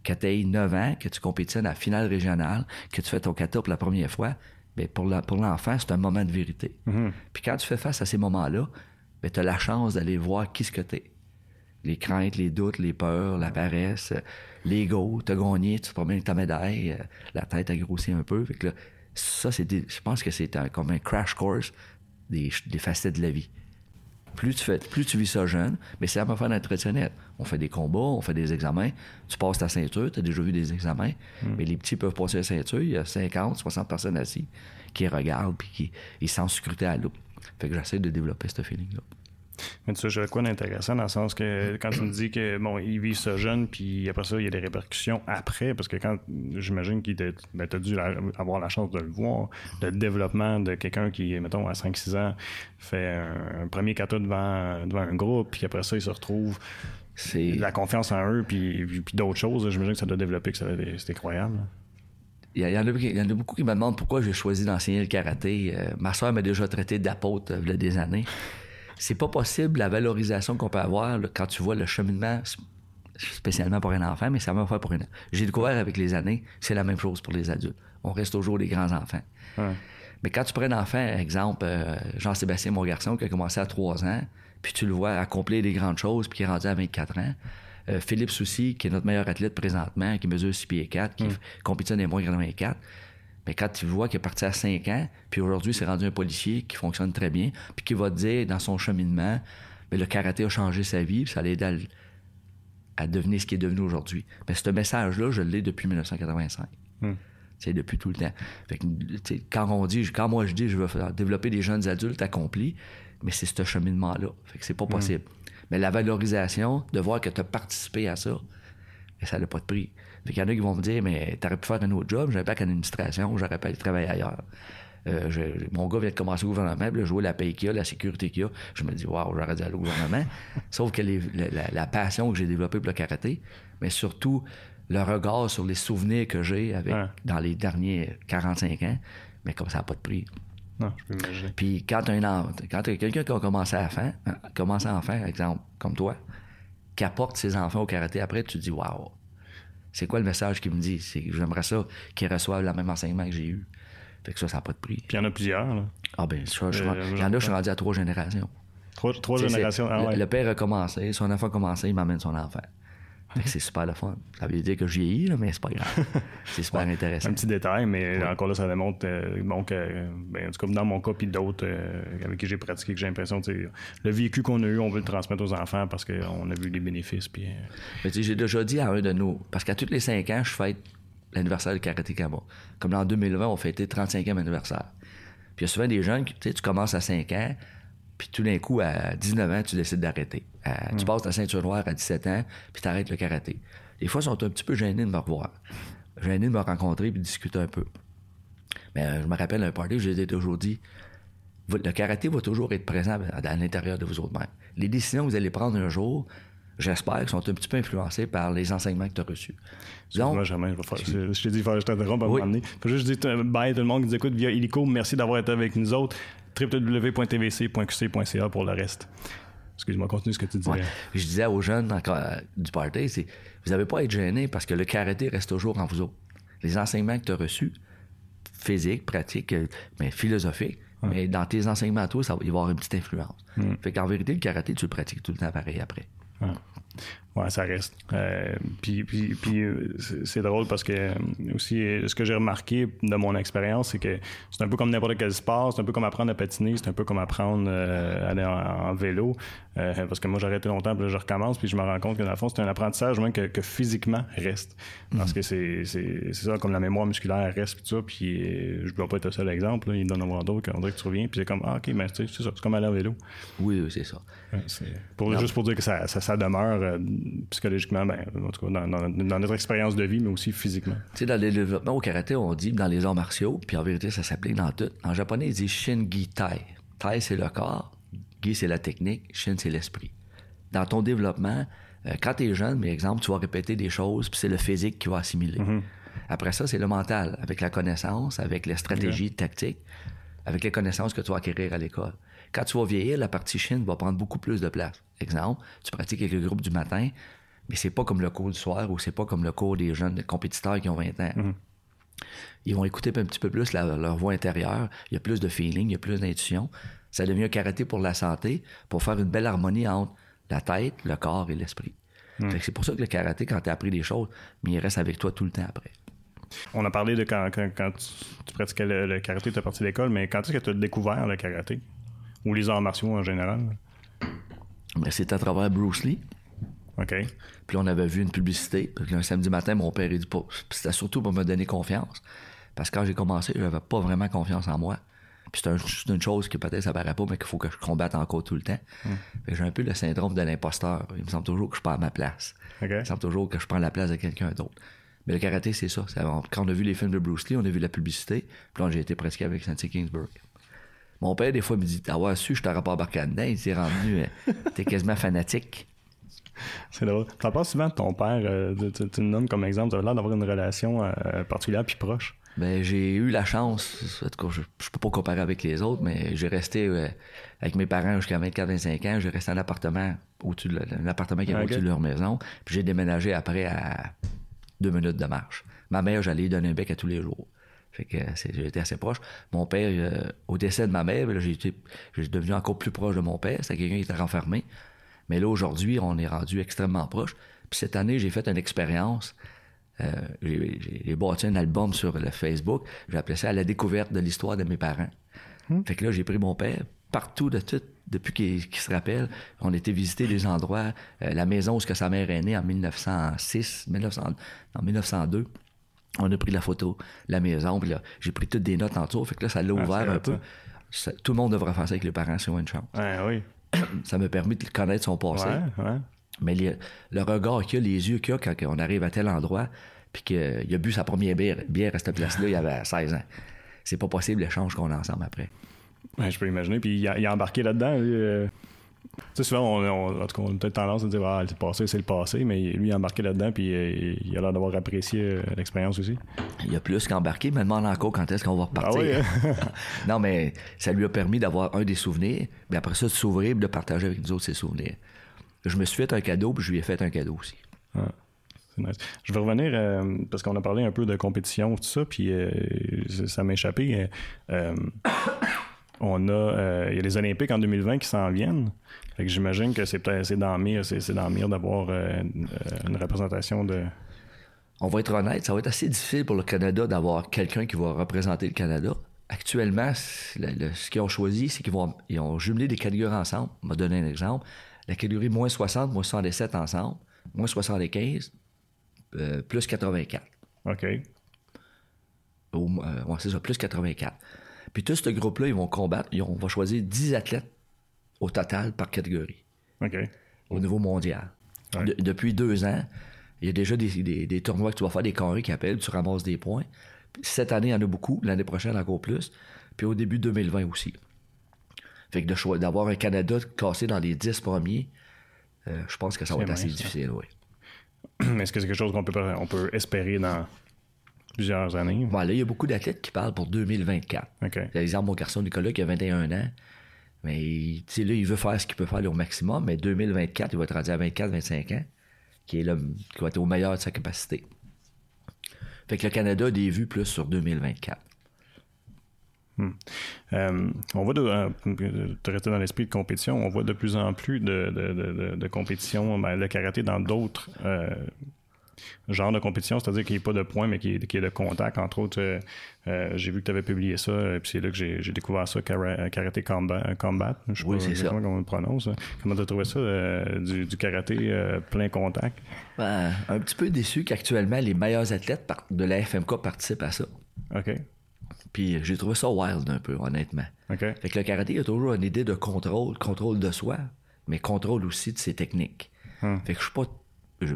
que tu aies 9 ans, que tu compétitionnes à la finale régionale, que tu fais ton kata pour la première fois, bien, pour, l'enfant, c'est un moment de vérité. Mm-hmm. Puis quand tu fais face à ces moments-là, bien, tu as la chance d'aller voir qui ce que tu es. Les craintes, les doutes, les peurs, la paresse, l'ego, as gagné, tu te promènes ta médaille, euh, la tête a grossi un peu. Fait que ça, c'est je pense que c'est comme un crash course des, des facettes de la vie. Plus tu, fais, plus tu vis ça jeune, mais c'est la même affaire dans traditionnel. On fait des combats, on fait des examens, tu passes ta ceinture, tu as déjà vu des examens, hmm. mais les petits peuvent passer la ceinture, il y a 50, 60 personnes assises qui regardent puis qui ils sentent sécurité à l'eau. Fait que j'essaie de développer ce feeling-là. Mais tu sais, quoi d'intéressant dans le sens que quand tu me dis que bon, ils vivent ça jeune, puis après ça, il y a des répercussions après, parce que quand j'imagine qu'il t'a ben, t'as dû la- avoir la chance de le voir, le développement de quelqu'un qui, mettons, à 5-6 ans, fait un, un premier kata devant, devant un groupe, puis après ça, il se retrouve C'est la confiance en eux, puis, puis, puis d'autres choses. J'imagine que ça doit développer, que ça doit être- c'est incroyable. Il y, a- il y en a, il y en a beaucoup qui me demandent pourquoi j'ai choisi d'enseigner le karaté. Euh, ma soeur m'a déjà traité d'apôtre euh, il y a des années. C'est pas possible la valorisation qu'on peut avoir là, quand tu vois le cheminement, spécialement pour un enfant, mais ça m'a fait pour une. J'ai découvert avec les années, c'est la même chose pour les adultes. On reste toujours des grands enfants. Ouais. Mais quand tu prends un enfant, exemple, euh, Jean-Sébastien, mon garçon, qui a commencé à 3 ans, puis tu le vois accomplir des grandes choses, puis qui est rendu à 24 ans. Euh, Philippe Soucy, qui est notre meilleur athlète présentement, qui mesure 6 pieds 4, qui compétitionne des moins 84. Mais quand tu vois qu'il est parti à 5 ans, puis aujourd'hui, c'est rendu un policier qui fonctionne très bien, puis qui va te dire dans son cheminement, mais le karaté a changé sa vie, puis ça l'a aidé à, à devenir ce qu'il est devenu aujourd'hui. Mais ce message-là, je l'ai depuis 1985. C'est depuis tout le temps. Fait que, quand on dit, quand moi je dis, je veux faire- développer des jeunes adultes accomplis, mais c'est ce cheminement-là. Fait que c'est pas possible. Mais la valorisation, de voir que tu as participé à ça, mais ça n'a pas de prix. Fait qu'il y en a qui vont me dire, mais t'aurais pu faire un autre job, j'aurais pas qu'administration, j'aurais pas allé travailler ailleurs. Euh, je- mon gars vient de commencer au gouvernement, puis là, je vois la paye qu'il y a, la sécurité qu'il y a. Je me dis, waouh, j'aurais dû aller au gouvernement. Sauf que les- la, passion que j'ai développée pour le karaté, mais surtout le regard sur les souvenirs que j'ai avec Ouais. dans les derniers 45 ans, mais comme ça n'a pas de prix. Non, je peux imaginer. Puis quand un quand quelqu'un qui a commencé à faire, commencé à en faire, exemple, comme toi, qui apporte ses enfants au karaté après, tu te dis waouh. C'est quoi le message qu'il me dit? C'est que j'aimerais ça qu'ils reçoivent le même enseignement que j'ai eu. Fait que ça, ça n'a pas de prix. Puis il y en a plusieurs. Là. Ah ben, ça, je, Euh, il y en a, je suis rendu à trois générations. Trois, générations. Ah le père a commencé, son enfant a commencé, il m'amène son enfant. C'est super le fun. Ça veut dire que je vieillis, là, mais c'est pas grave. C'est super intéressant. Un petit détail, mais encore là, ça démontre euh, bon, que, ben, en tout cas, dans mon cas, puis d'autres euh, avec qui j'ai pratiqué, que j'ai l'impression que le vécu qu'on a eu, on veut le transmettre aux enfants parce qu'on a vu les bénéfices. Puis, euh, Mais tu sais, j'ai déjà dit à un de nos. Parce qu'à tous les cinq ans, je fête l'anniversaire du Karaté Kama. Comme en 2020, on fêtait 35e anniversaire. Puis il y a souvent des jeunes qui, tu sais, tu commences à 5 ans, puis tout d'un coup, à 19 ans, tu décides d'arrêter. Tu passes ta ceinture noire à 17 ans, puis tu arrêtes le karaté. Des fois, ils sont un petit peu gênés de me revoir. Gênés de me rencontrer puis de discuter un peu. Mais euh, je me rappelle un party, je les ai toujours dit, le karaté va toujours être présent à, l'intérieur de vous autres mêmes. Les décisions que vous allez prendre un jour, j'espère qu'elles sont un petit peu influencées par les enseignements que tu as reçus. Donc, moi, jamais, je vais faire Je, je t'ai dit, je t'interrompe à un Oui. moment donné. Faut juste dire euh, bye à tout le monde qui nous écoute via Illico. Merci d'avoir été avec nous autres. www.tvc.qc.ca pour le reste. Excuse-moi, continue ce que tu disais. Ouais. Je disais aux jeunes euh, du party, c'est vous n'avez pas à être gênés parce que le karaté reste toujours en vous autres. Les enseignements que tu as reçus, physiques, pratiques, euh, mais philosophiques, mais dans tes enseignements à toi, ça va y avoir une petite influence. Fait qu'en vérité, le karaté, tu le pratiques tout le temps pareil après. Ouais, ça reste. Euh, puis puis, puis euh, c'est drôle parce que euh, aussi, ce que j'ai remarqué de mon expérience, c'est que c'est un peu comme n'importe quel sport, c'est un peu comme apprendre à patiner, c'est un peu comme apprendre euh, à aller en, en vélo. Euh, parce que moi, j'ai arrêté longtemps, puis là, je recommence, puis je me rends compte que dans le fond, c'est un apprentissage même que, que physiquement reste. Parce que c'est c'est- c'est ça, comme la mémoire musculaire reste, puis tout ça, puis je dois pas être le seul exemple, là, il doit en avoir d'autres, on dirait que tu reviens, puis c'est comme, ah, ok, mais tu sais, c'est ça, c'est comme aller en vélo. Oui, oui, c'est ça. Ouais, juste pour dire que ça, ça, ça demeure psychologiquement, ben, en tout cas, dans, dans- dans notre expérience de vie, mais aussi physiquement. Tu sais, dans le développement au karaté, on dit dans les arts martiaux, puis en vérité, ça s'applique dans tout. En japonais, ils disent Shin Gi Tai. Tai, c'est le corps. Gi, c'est la technique. Shin, c'est l'esprit. Dans ton développement, euh, quand tu es jeune, par exemple, tu vas répéter des choses, puis c'est le physique qui va assimiler. Après ça, c'est le mental, avec la connaissance, avec les stratégies tactiques, avec les connaissances que tu vas acquérir à l'école. Quand tu vas vieillir, la partie Shin va prendre beaucoup plus de place. Exemple, tu pratiques avec le groupe du matin, mais c'est pas comme le cours du soir ou c'est pas comme le cours des jeunes compétiteurs qui ont 20 ans. Ils vont écouter un petit peu plus la- leur voix intérieure. Il y a plus de feeling, il y a plus d'intuition. Ça devient un karaté pour la santé, pour faire une belle harmonie entre la tête, le corps et l'esprit. Que C'est pour ça que le karaté, quand tu as appris des choses, mais il reste avec toi tout le temps après. On a parlé de quand, quand, quand tu, tu pratiquais le, le karaté, tu es parti de l'école, mais quand est-ce que tu as découvert le karaté? Ou les arts martiaux en général? Mais c'est à travers Bruce Lee. OK. Puis on avait vu une publicité. Puis un samedi matin, mon père, il dit pas. Puis C'était surtout pour me donner confiance. Parce que quand j'ai commencé, j'avais pas vraiment confiance en moi. Puis c'est, un- c'est une chose que peut-être ça paraît pas, mais qu'il faut que je combatte encore tout le temps. Fait que j'ai un peu le syndrome de l'imposteur. Il me semble toujours que je perds ma place. Il me semble toujours que je prends la place de quelqu'un d'autre. Mais le karaté, c'est ça. C'est- Quand on a vu les films de Bruce Lee, on a vu la publicité. Puis là, j'ai été pratiqué avec Santi Kingsburg. Mon père, des fois, me dit T'avoir su, je t'aurais pas embarqué là-dedans. Il s'est rendu, euh, t'es quasiment fanatique. C'est drôle. T'en parles souvent de ton père. euh, tu, tu- nommes comme exemple. Tu as l'air d'avoir une relation euh, particulière puis proche? Ben, j'ai eu la chance, en tout cas, je, je peux pas comparer avec les autres, mais j'ai resté avec mes parents jusqu'à 24-25 ans. J'ai resté en appartement, au-dessus de, la- un appartement qui avait Ok. au-dessus de leur maison. Puis j'ai déménagé après à deux minutes de marche. Ma mère, j'allais lui donner un bec à tous les jours. Fait que c'est- j'ai été assez proche. Mon père, euh, au décès de ma mère, ben j'ai devenu encore plus proche de mon père. C'était quelqu'un qui était renfermé. Mais là, aujourd'hui, on est rendu extrêmement proche. Puis cette année, j'ai fait une expérience. Euh, j'ai, bâti un album sur le Facebook. J'ai appelé ça la découverte de l'histoire de mes parents. Fait que là, j'ai pris mon père partout de tout, depuis qu'il, se rappelle. On était visiter des endroits. euh, la maison où que sa mère est née en 1906, 1900, en 1902. On a pris la photo, la maison, puis là, j'ai pris toutes des notes en tour. Fait que là, ça l'a Ah, ouvert un peu. Ça- tout le monde devrait faire ça avec les parents si on a une chance. Ouais, oui. Ça m'a permis de connaître son passé. Ouais, ouais. Mais les- le regard qu'il a, les yeux qu'il a quand on arrive à tel endroit, puis qu'il a bu sa première bière, bière à cette place-là, il avait 16 ans. C'est pas possible l'échange qu'on a ensemble après. Je peux imaginer. Puis il a, il a embarqué là-dedans. lui, euh, Tu sais, souvent, on, on- en tout cas, on a peut-être tendance à dire Ah, le passé, c'est le passé, mais lui, il a embarqué là-dedans, puis euh, il a l'air d'avoir apprécié euh, l'expérience aussi. Il y a plus qu'embarqué, me demande encore quand est-ce qu'on va repartir. Ah oui, non, mais ça lui a permis d'avoir un des souvenirs, mais après ça, de s'ouvrir et de partager avec nous autres ses souvenirs. Je me suis fait un cadeau, puis je lui ai fait un cadeau aussi. Ah, nice. Je vais revenir euh, parce qu'on a parlé un peu de compétition, tout ça, puis euh, ça- m'a échappé. euh, on a, euh, il y a les Olympiques en 2020 qui s'en viennent. Fait que j'imagine que c'est peut-être c'est dans mire, c'est, c'est dans mire d'avoir euh, une, euh, une représentation de. On va être honnête, ça va être assez difficile pour le Canada d'avoir quelqu'un qui va représenter le Canada. Actuellement, c'est le- le- ce qu'ils ont choisi, c'est qu'ils vont ils ont jumelé des catégories ensemble. On va donner un exemple. La catégorie moins 60, moins 77 ensemble, moins 75, euh, plus 84. OK. Au- euh, ouais, c'est ça, plus 84. Puis tout ce groupe-là, ils vont combattre. Ils ont- on va choisir 10 athlètes au total par catégorie OK. au niveau mondial. Ouais. De- depuis deux ans, il y a déjà des, des- des tournois que tu vas faire, des carrés qui appellent, tu ramasses des points. Cette année, il y en a beaucoup. L'année prochaine, encore plus. Puis au début 2020 aussi. Fait que d'avoir un Canada classé dans les 10 premiers, euh, je pense que ça va être assez ça. difficile, oui. Est-ce que c'est quelque chose qu'on peut, on peut espérer dans plusieurs années? Bon, là, il y a beaucoup d'athlètes qui parlent pour 2024. OK. Par exemple, mon garçon Nicolas qui a 21 ans, mais là, il veut faire ce qu'il peut faire là, au maximum, mais 2024, il va être rendu à 24-25 ans, qui, est le, qui va être au meilleur de sa capacité. Fait que le Canada a des vues plus sur 2024. Euh, on voit de, euh, de rester dans l'esprit de compétition, on voit de plus en plus de, de, de, de- de compétition, ben, le karaté dans d'autres euh, genres de compétition, c'est-à-dire qu'il n'y ait pas de points, mais qu'il y, ait- qu'il y ait de contact. Entre autres, euh, euh, j'ai vu que tu avais publié ça, euh, puis c'est là que j'ai découvert ça, Kara- Karaté Combat. combat. Je sais Oui, pas c'est ça. comment on le prononce. Comment tu as trouvé ça, euh, du, du karaté euh, plein contact? Ben, un petit peu déçu qu'actuellement, les meilleurs athlètes de la FMK participent à ça. OK. Puis j'ai trouvé ça wild un peu, honnêtement. OK. Fait que le karaté, il y a toujours une idée de contrôle, contrôle de soi, mais contrôle aussi de ses techniques. Hmm. Fait que je suis pas.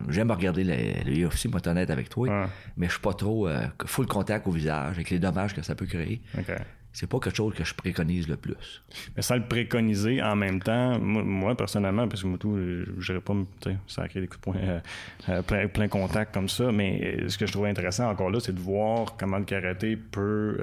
J'aime regarder le, le UFC, moi, honnête avec toi, Ouais. mais je suis pas trop euh, full contact au visage avec les dommages que ça peut créer. OK. C'est pas quelque chose que je préconise le plus. Mais sans le préconiser en même temps, moi, moi, personnellement, parce que moi tout, je n'irais pas sais, sacrer des coups de poing euh, euh, plein, plein contact comme ça, mais ce que je trouvais intéressant encore là, c'est de voir comment le karaté peut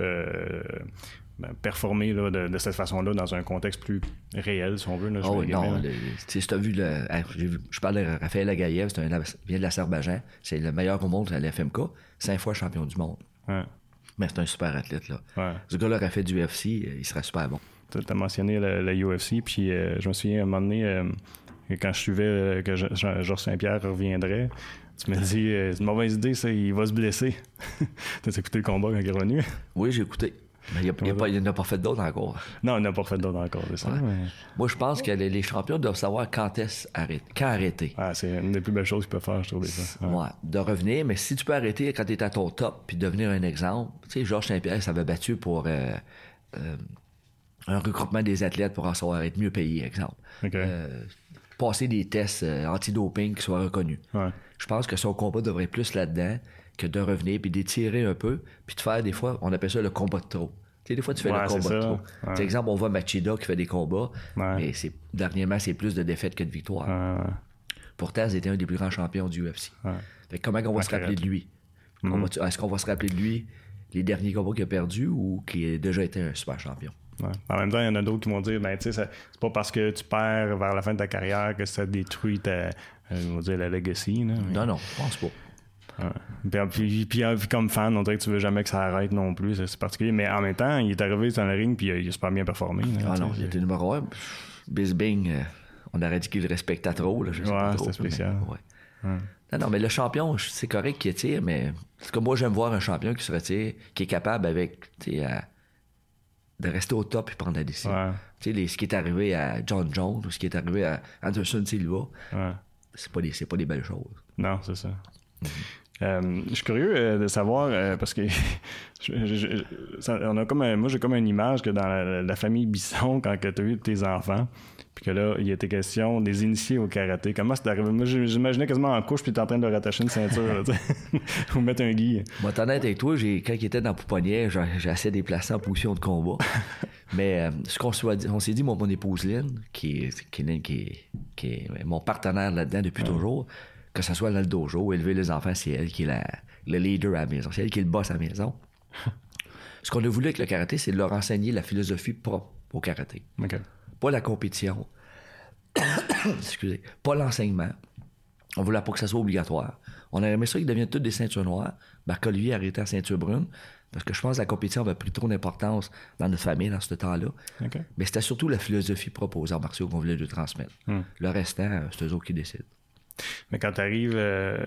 performer là, de, de cette façon-là dans un contexte plus réel, si on veut. Là, Oh non, le- tu sais, t'as vu le. vu- je parle de Raphaël Agaïev, c'est un vient de l'Azerbaïdjan. C'est le meilleur au monde à l'FMK, cinq fois champion du monde. Ouais, Mais c'est un super athlète, là. ouais. Ce gars-là aurait fait du UFC, euh, il serait super bon. Tu as mentionné la, la UFC, puis euh, je me souviens à un moment donné, euh, quand je suivais euh, que Georges Saint-Pierre reviendrait, tu me dis, c'est une mauvaise idée, ça, il va se blesser. tu as écouté le combat quand il est revenu? Oui, j'ai écouté. Mais il n'y en a pas fait d'autres encore. Non, on n'a pas fait d'autres encore de ça. mais- Moi, je pense que les, les champions doivent savoir quand est-ce arrêter. Quand arrêter. Ah, c'est une des plus belles choses qu'ils peuvent faire, je trouve. Ça. Ouais. Ouais, de revenir, mais si tu peux arrêter quand tu es à ton top puis devenir un exemple, tu sais, Georges Saint-Pierre s'avait battu pour euh, euh, un regroupement des athlètes pour en savoir être mieux payés, exemple. Euh, passer des tests euh, anti-doping qui soient reconnus. Ouais. Je pense que son combat devrait être plus là-dedans que de revenir puis d'étirer un peu, puis de faire des fois, on appelle ça le combat de trop. Tu sais, des fois, tu fais Ouais, le combat de trop. Ouais. Par exemple, on voit Machida qui fait des combats, Ouais. mais c'est, dernièrement, c'est plus de défaites que de victoires. Pourtant, c'était un des plus grands champions du UFC. Fait que comment on va se rappeler de lui? Va- Est-ce qu'on va se rappeler de lui les derniers combats qu'il a perdus ou qu'il a déjà été un super champion? Ouais. En même temps, il y en a d'autres qui vont dire, ben, c'est pas parce que tu perds vers la fin de ta carrière que ça détruit ta, euh, on va dire, la legacy. Là. Non, non, je pense pas. Ouais. Puis, puis- puis, euh, puis comme fan, on dirait que tu veux jamais que ça arrête non plus. C'est particulier. Mais en même temps, il est arrivé dans le ring puis euh, il a super bien performé. là, Ah non, il était numéro un. Bisbing, euh, on aurait dit qu'il le respectait trop. Là, je sais Ouais, pas trop, c'était spécial. mais, ouais. Non, non, mais le champion, c'est correct qu'il tire, mais c'est comme moi, j'aime voir un champion qui se retire, qui est capable avec, à- de rester au top et prendre la décision. Ouais. Tu sais, ce qui est arrivé à John Jones ou ce qui est arrivé à Anderson Silva, Ouais. c'est pas des, c'est pas des belles choses. Non, c'est ça. Euh, je suis curieux euh, de savoir euh, parce que je- je- je- ça- on a comme un- moi j'ai comme une image que dans la, la famille Bisson quand tu as eu tes enfants puis que là il était question des initiés au karaté. Comment c'est arrivé? Moi j'imaginais quasiment en couche puis t'es en train de rattacher une ceinture là, ou mettre un gui. Moi, t'en honnête avec toi, j'ai, quand il était dans Pouponnière, j'ai, assez déplacé en position de combat. Mais ce qu'on, on s'est dit, mon, mon épouse Lynn, qui est, qui, est- qui est- qui est mon partenaire là-dedans depuis toujours, que ce soit dans le dojo, élever les enfants, c'est elle qui est la, le leader à la maison. C'est elle qui est le boss à la maison. ce qu'on a voulu avec le karaté, c'est de leur enseigner la philosophie propre au karaté. Pas la compétition. Excusez. Pas l'enseignement. On voulait pas que ça soit obligatoire. On a aimé ça qu'ils deviennent tous des ceintures noires. Marc-Olivier a arrêté en ceinture brune. Parce que je pense que la compétition avait pris trop d'importance dans notre famille dans ce temps-là. Mais c'était surtout la philosophie propre aux arts martiaux qu'on voulait lui transmettre. Le restant, euh, c'est eux autres qui décident. Mais quand t'arrives euh,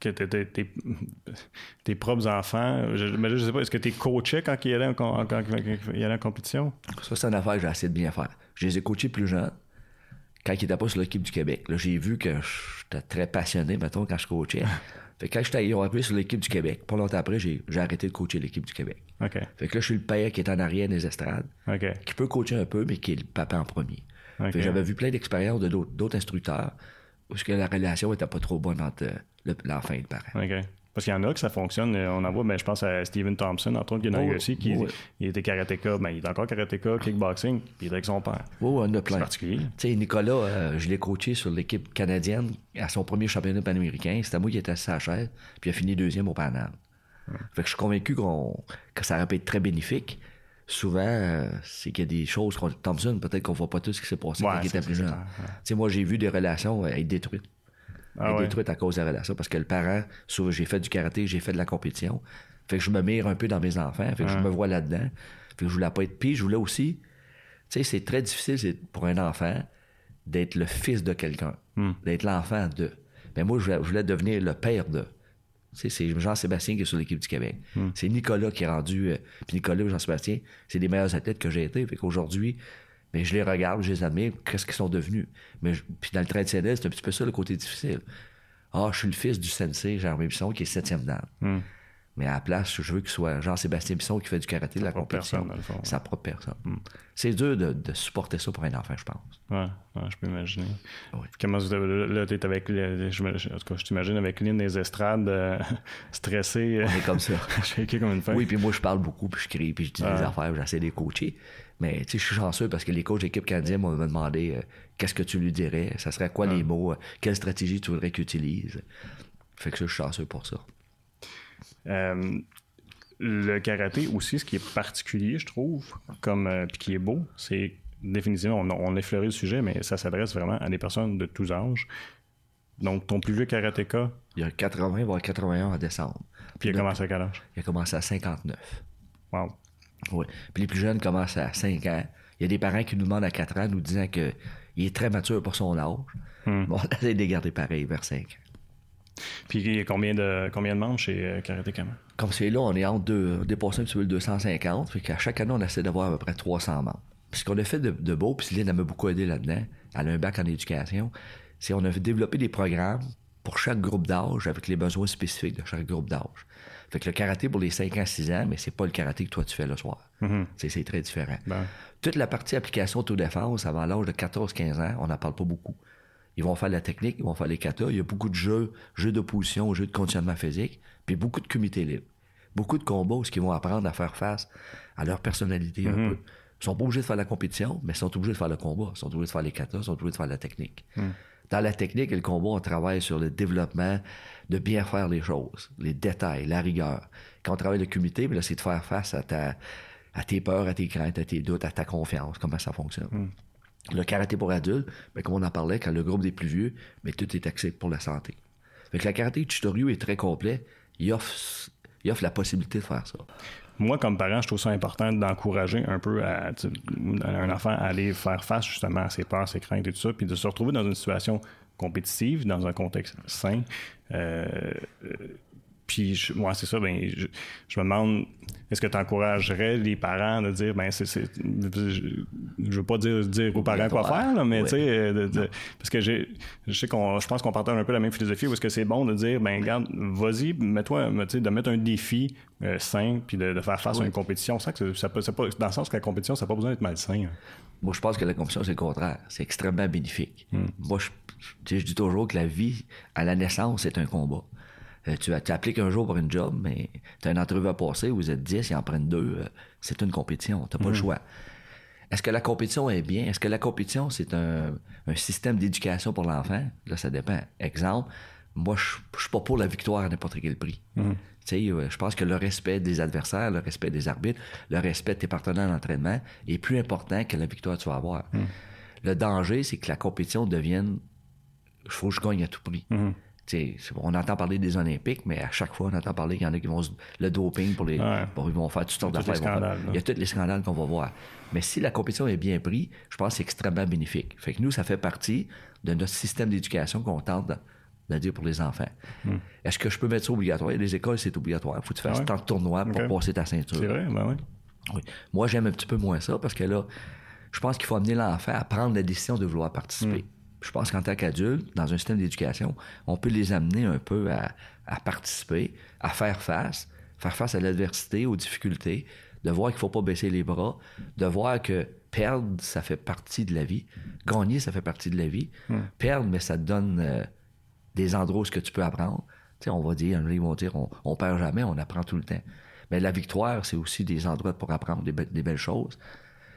que t'es, propres enfants je, mais je sais pas est-ce que t'es coaché quand il allait en, quand, quand il allait en compétition? Ça, c'est une affaire que j'ai essayé de bien faire. Je les ai coachés plus jeunes, quand ils n'étaient pas sur l'équipe du Québec. Là, j'ai vu que j'étais très passionné, mettons, quand je coachais. fait que quand j'étais ils ont appelé sur l'équipe du Québec, pas longtemps après, j'ai, arrêté de coacher l'équipe du Québec. Fait que là, je suis le père qui est en arrière des estrades, qui peut coacher un peu, mais qui est le papa en premier. J'avais vu plein d'expériences de d'autres instructeurs où que la relation était pas trop bonne entre euh, le- l'enfant et le parent. OK. Parce qu'il y en a que ça fonctionne. Euh, On en voit, ben, je pense à Steven Thompson, entre autres, qui est dans Oh, UFC, qui oh, il était karatéka. Ben, il est encore karatéka, kickboxing, puis il est avec son père. Oh, on a C'est plein. particulier. Tu sais, Nicolas, euh, je l'ai coaché sur l'équipe canadienne à son premier championnat panaméricain. C'était moi qui étais à la chaise, puis il a fini deuxième au Paname. Fait que je suis convaincu qu'on, que ça aurait pu être très bénéfique. Souvent, euh, c'est qu'il y a des choses qu'on. Thompson, peut-être qu'on voit pas tout ce qui s'est passé Ouais, quand il était plus jeune. ouais. Sais, moi, j'ai vu des relations euh, être détruites. Ah être ouais. détruites à cause de la relation. Parce que le parent, souvent, j'ai fait du karaté, j'ai fait de la compétition. Fait que je me mire un peu dans mes enfants. Fait que je me vois là-dedans. Fait que je voulais pas être. Puis je voulais aussi. Tu sais, c'est très difficile pour un enfant d'être le fils de quelqu'un, d'être l'enfant de. Mais moi, je voulais, je voulais devenir le père de. C'est Jean-Sébastien qui est sur l'équipe du Québec. C'est Nicolas qui est rendu. euh, puis Nicolas et Jean-Sébastien, c'est les meilleurs athlètes que j'ai été. Fait qu'aujourd'hui, mais je les regarde, je les admire, qu'est-ce qu'ils sont devenus. Mais je- puis dans le traditionnel, c'est un petit peu ça le côté difficile. Ah, je suis le fils du sensei Germain Bisson qui est septième dan. Mais à la place, je veux qu'il soit Jean-Sébastien Bisson qui fait du karaté de la compétition. personne, dans le fond. Sa propre personne. C'est dur de, de supporter ça pour un enfant, je pense. Ouais, ouais, je peux imaginer. Oui. Comment là, t'es avec, le- je, en tout cas, je t'imagine avec Lynn des estrades, euh, stressé, euh, On est comme ça. shaké comme une feuille. Oui, puis moi, je parle beaucoup, puis je crie, puis je dis des affaires, puis j'essaie de les coacher. Mais tu sais, je suis chanceux parce que les coachs d'équipe canadienne m'ont demandé euh, qu'est-ce que tu lui dirais, ça serait quoi les mots, quelle stratégie tu voudrais qu'il utilise? Fait que ça, je suis chanceux pour ça. Euh, le karaté aussi, ce qui est particulier, je trouve, comme euh, puis qui est beau, c'est définitivement, on, on a effleuré le sujet, mais ça s'adresse vraiment à des personnes de tous âges. Donc, ton plus vieux karatéka, Il y a 80, il va y avoir 81 en décembre. puis il a commencé à quel âge? Il a commencé à 59. Wow. Oui. Puis les plus jeunes commencent à 5 ans. Il y a des parents qui nous demandent à 4 ans, nous disant qu'il est très mature pour son âge. Bon, on essaie de les garder pareil vers 5 ans. Puis il y a combien de, combien de membres chez euh, Karaté Kama? Comme c'est là, on est entre deux, dépasse un petit peu le 250. Fait qu'à chaque année, on essaie d'avoir à peu près 300 membres. Puis ce qu'on a fait de, de beau, puis elle m'a beaucoup aidé là-dedans, elle a un bac en éducation, c'est qu'on a développé des programmes pour chaque groupe d'âge avec les besoins spécifiques de chaque groupe d'âge. Fait que le karaté pour les 5 ans, 6 ans, mais c'est pas le karaté que toi tu fais le soir. Mhm. C'est très différent. Ben, Toute la partie application autodéfense avant l'âge de 14-15 ans, on n'en parle pas beaucoup. Ils vont faire la technique, ils vont faire les katas. Il y a beaucoup de jeux, jeux d'opposition, jeux de conditionnement physique, puis beaucoup de comités libres. Beaucoup de combats où ils vont apprendre à faire face à leur personnalité un peu. Ils sont pas obligés de faire la compétition, mais ils sont obligés de faire le combat. Ils sont obligés de faire les katas, ils sont obligés de faire la technique. Dans la technique et le combat, on travaille sur le développement de bien faire les choses, les détails, la rigueur. Quand on travaille le comité, ben c'est de faire face à, ta, à tes peurs, à tes craintes, à tes doutes, à ta confiance, comment ça fonctionne. Le karaté pour adultes, ben, comme on en parlait, quand le groupe des plus vieux, mais tout est axé pour la santé. Fait que le karaté Chitoryu est très complet. Il offre, il offre la possibilité de faire ça. moi, comme parent, je trouve ça important d'encourager un peu un enfant à aller faire face justement à ses peurs, ses craintes et tout ça, puis de se retrouver dans une situation compétitive, dans un contexte sain. Euh, euh, puis, moi, c'est ça, ben, je, je me demande, est-ce que tu encouragerais les parents de dire, ben, c'est, je, je veux pas dire, dire aux parents quoi faire, là, mais tu sais, de- de- parce que j'ai, je sais qu'on, je pense qu'on partage un peu la même philosophie, où est-ce que c'est bon de dire, ben, regarde, vas-y, mets-toi, tu sais, de mettre un défi euh, sain, puis de, de faire face à une compétition. Ça, que ça peut, dans le sens que la compétition, ça n'a pas besoin d'être malsain. hein. Moi, je pense que la compétition, c'est le contraire. C'est extrêmement bénéfique. Moi, je, je dis toujours que la vie, à la naissance, c'est un combat. Euh, tu, tu appliques un jour pour une job, mais tu as une entrevue à passer, vous êtes 10, ils en prennent deux. euh, c'est une compétition. Tu pas le choix. Est-ce que la compétition est bien? Est-ce que la compétition, c'est un, un système d'éducation pour l'enfant? Là, ça dépend. Exemple, moi, je je suis pas pour la victoire à n'importe quel prix. Tu sais, euh, je pense que le respect des adversaires, le respect des arbitres, le respect de tes partenaires d'entraînement est plus important que la victoire que tu vas avoir. Le danger, c'est que la compétition devienne il faut que je gagne à tout prix. Tu on entend parler des Olympiques, mais à chaque fois, on entend parler qu'il y en a qui vont se- le doping pour les. Ouais. bon, ils vont faire toutes sortes les d'affaires. faire-. Il y a tous les scandales qu'on va voir. Mais si la compétition est bien prise, je pense que c'est extrêmement bénéfique. Fait que nous, ça fait partie de notre système d'éducation qu'on tente de, de dire pour les enfants. Est-ce que je peux mettre ça obligatoire? Des écoles, c'est obligatoire. Il faut que tu fasses Hmm. Ah ouais? tant de tournois pour passer ta ceinture. C'est vrai, ben oui. Oui. Moi, j'aime un petit peu moins ça parce que là, je pense qu'il faut amener l'enfant à prendre la décision de vouloir participer. Je pense qu'en tant qu'adulte, dans un système d'éducation, on peut les amener un peu à, à participer, à faire face, faire face à l'adversité, aux difficultés, de voir qu'il faut pas baisser les bras, de voir que perdre, ça fait partie de la vie. Gagner, ça fait partie de la vie. Perdre, mais ça te donne euh, des endroits où ce que tu peux apprendre. Tu sais, on va dire, ils vont dire, on, on perd jamais, on apprend tout le temps. Mais la victoire, c'est aussi des endroits pour apprendre des, be- des belles choses.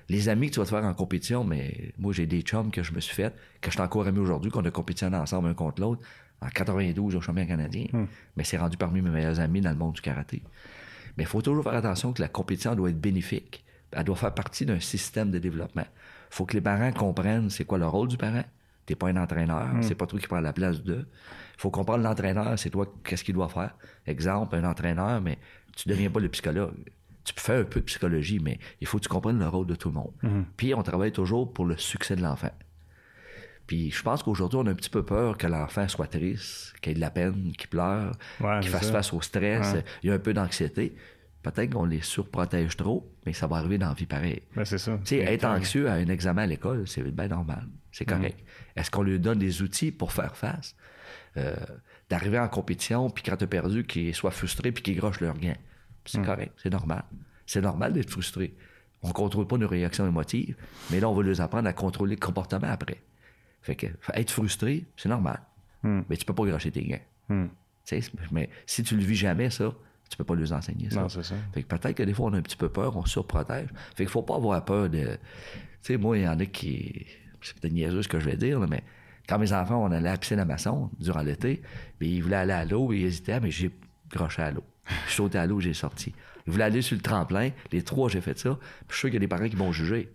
Les amis que tu vas te faire en compétition, mais moi, j'ai des chums que je me suis fait, que je suis encore aujourd'hui, qu'on a compétitionné ensemble un contre l'autre, en 92 au championnat canadien. Mais c'est rendu parmi mes meilleurs amis dans le monde du karaté. Mais il faut toujours faire attention que la compétition doit être bénéfique. Elle doit faire partie d'un système de développement. Il faut que les parents comprennent c'est quoi le rôle du parent. T'es pas un entraîneur, c'est pas toi qui prends la place d'eux. Il faut comprendre l'entraîneur, c'est toi qu'est-ce qu'il doit faire. Exemple, un entraîneur, mais tu deviens pas le psychologue. Tu peux faire un peu de psychologie, mais il faut que tu comprennes le rôle de tout le monde. Puis on travaille toujours pour le succès de l'enfant. Puis je pense qu'aujourd'hui, on a un petit peu peur que l'enfant soit triste, qu'il ait de la peine, qu'il pleure, Ouais, qu'il fasse ça. face au stress. Ouais. Il y a un peu d'anxiété. Peut-être qu'on les surprotège trop, mais ça va arriver dans la vie pareil. Ben, c'est ça. Tu sais, être anxieux à un examen à l'école, c'est bien normal. C'est correct. Est-ce qu'on lui donne des outils pour faire face? Euh, D'arriver en compétition, puis quand tu as perdu, qu'il soit frustré, puis qu'il groche leur gain. C'est correct, c'est normal. C'est normal d'être frustré. On contrôle pas nos réactions émotives, mais là, on va les apprendre à contrôler le comportement après. Fait que être frustré, c'est normal. Mais tu peux pas grocher tes gains. Sais, mais si tu le vis jamais, ça, tu peux pas les enseigner ça. Non, c'est ça. Fait que peut-être que des fois, on a un petit peu peur, on se surprotège. Fait qu'il faut pas avoir peur de. Tu sais, moi, il y en a qui. C'est peut-être niaiseux ce que je vais dire, là, mais quand mes enfants, on allait à la piscine à maçon durant l'été, puis ils voulaient aller à l'eau, ils hésitaient, mais j'ai groché à l'eau. Je suis sauté à l'eau, j'ai sorti. Ils voulaient aller sur le tremplin. Les trois, j'ai fait ça. Puis je suis sûr qu'il y a des parents qui m'ont jugé.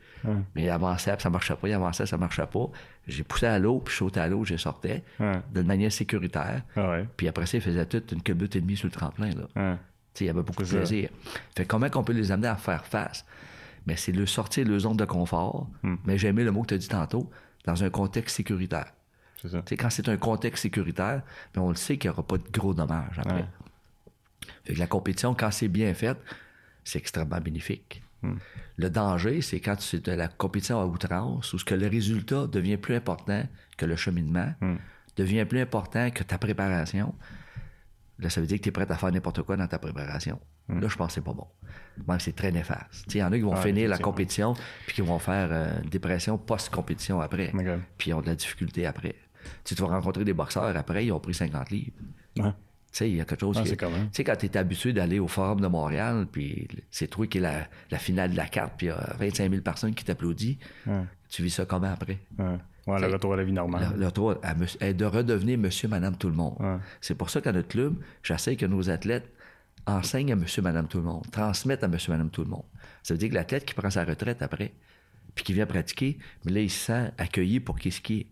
Mais ils avançaient, puis ça marchait pas. Ils avançaient, ça marchait pas. J'ai poussé à l'eau, puis je sautais à l'eau, j'ai sortais Ouais. d'une manière sécuritaire. Ah ouais. Puis après ça, ils faisaient toute une culbute et demie sur le tremplin. Là. Il y avait beaucoup de ça. plaisir. Fait comment qu'on peut les amener à faire face? Mais c'est le sortir de leur zone de confort. Hmm. Mais j'ai aimé le mot que tu as dit tantôt, dans un contexte sécuritaire. C'est ça. Quand c'est un contexte sécuritaire, ben on le sait qu'il n'y aura pas de gros dommages après. Ouais. Fait que la compétition, quand c'est bien fait, c'est extrêmement bénéfique. Hmm. Le danger, c'est quand c'est de la compétition à outrance, où ce que le résultat devient plus important que le cheminement, Hmm. devient plus important que ta préparation. Là, ça veut dire que tu es prêt à faire n'importe quoi dans ta préparation. Hmm. Là, je pense que c'est pas bon. Même c'est très néfaste. Il y en a qui vont finir la compétition puis qui vont faire euh, une dépression post-compétition après. Puis ils ont de la difficulté après. Tu vas rencontrer des boxeurs après, ils ont pris 50 livres. Ouais. Tu sais, il y a quelque chose Ah, qui... Tu sais, quand tu es habitué d'aller au Forum de Montréal, puis c'est toi qui est la, la finale de la carte, puis il y a 25 000 personnes qui t'applaudissent, Ouais. tu vis ça comment après? Ouais. Ouais, le retour à la vie normale. Le, le tour à est de redevenir monsieur, madame, tout le monde. Ouais. C'est pour ça qu'à notre club, j'essaie que nos athlètes enseignent à monsieur, madame, tout le monde, transmettent à monsieur, madame, tout le monde. Ça veut dire que l'athlète qui prend sa retraite après, puis qui vient pratiquer, mais là, il se sent accueilli pour qu'est-ce qui est,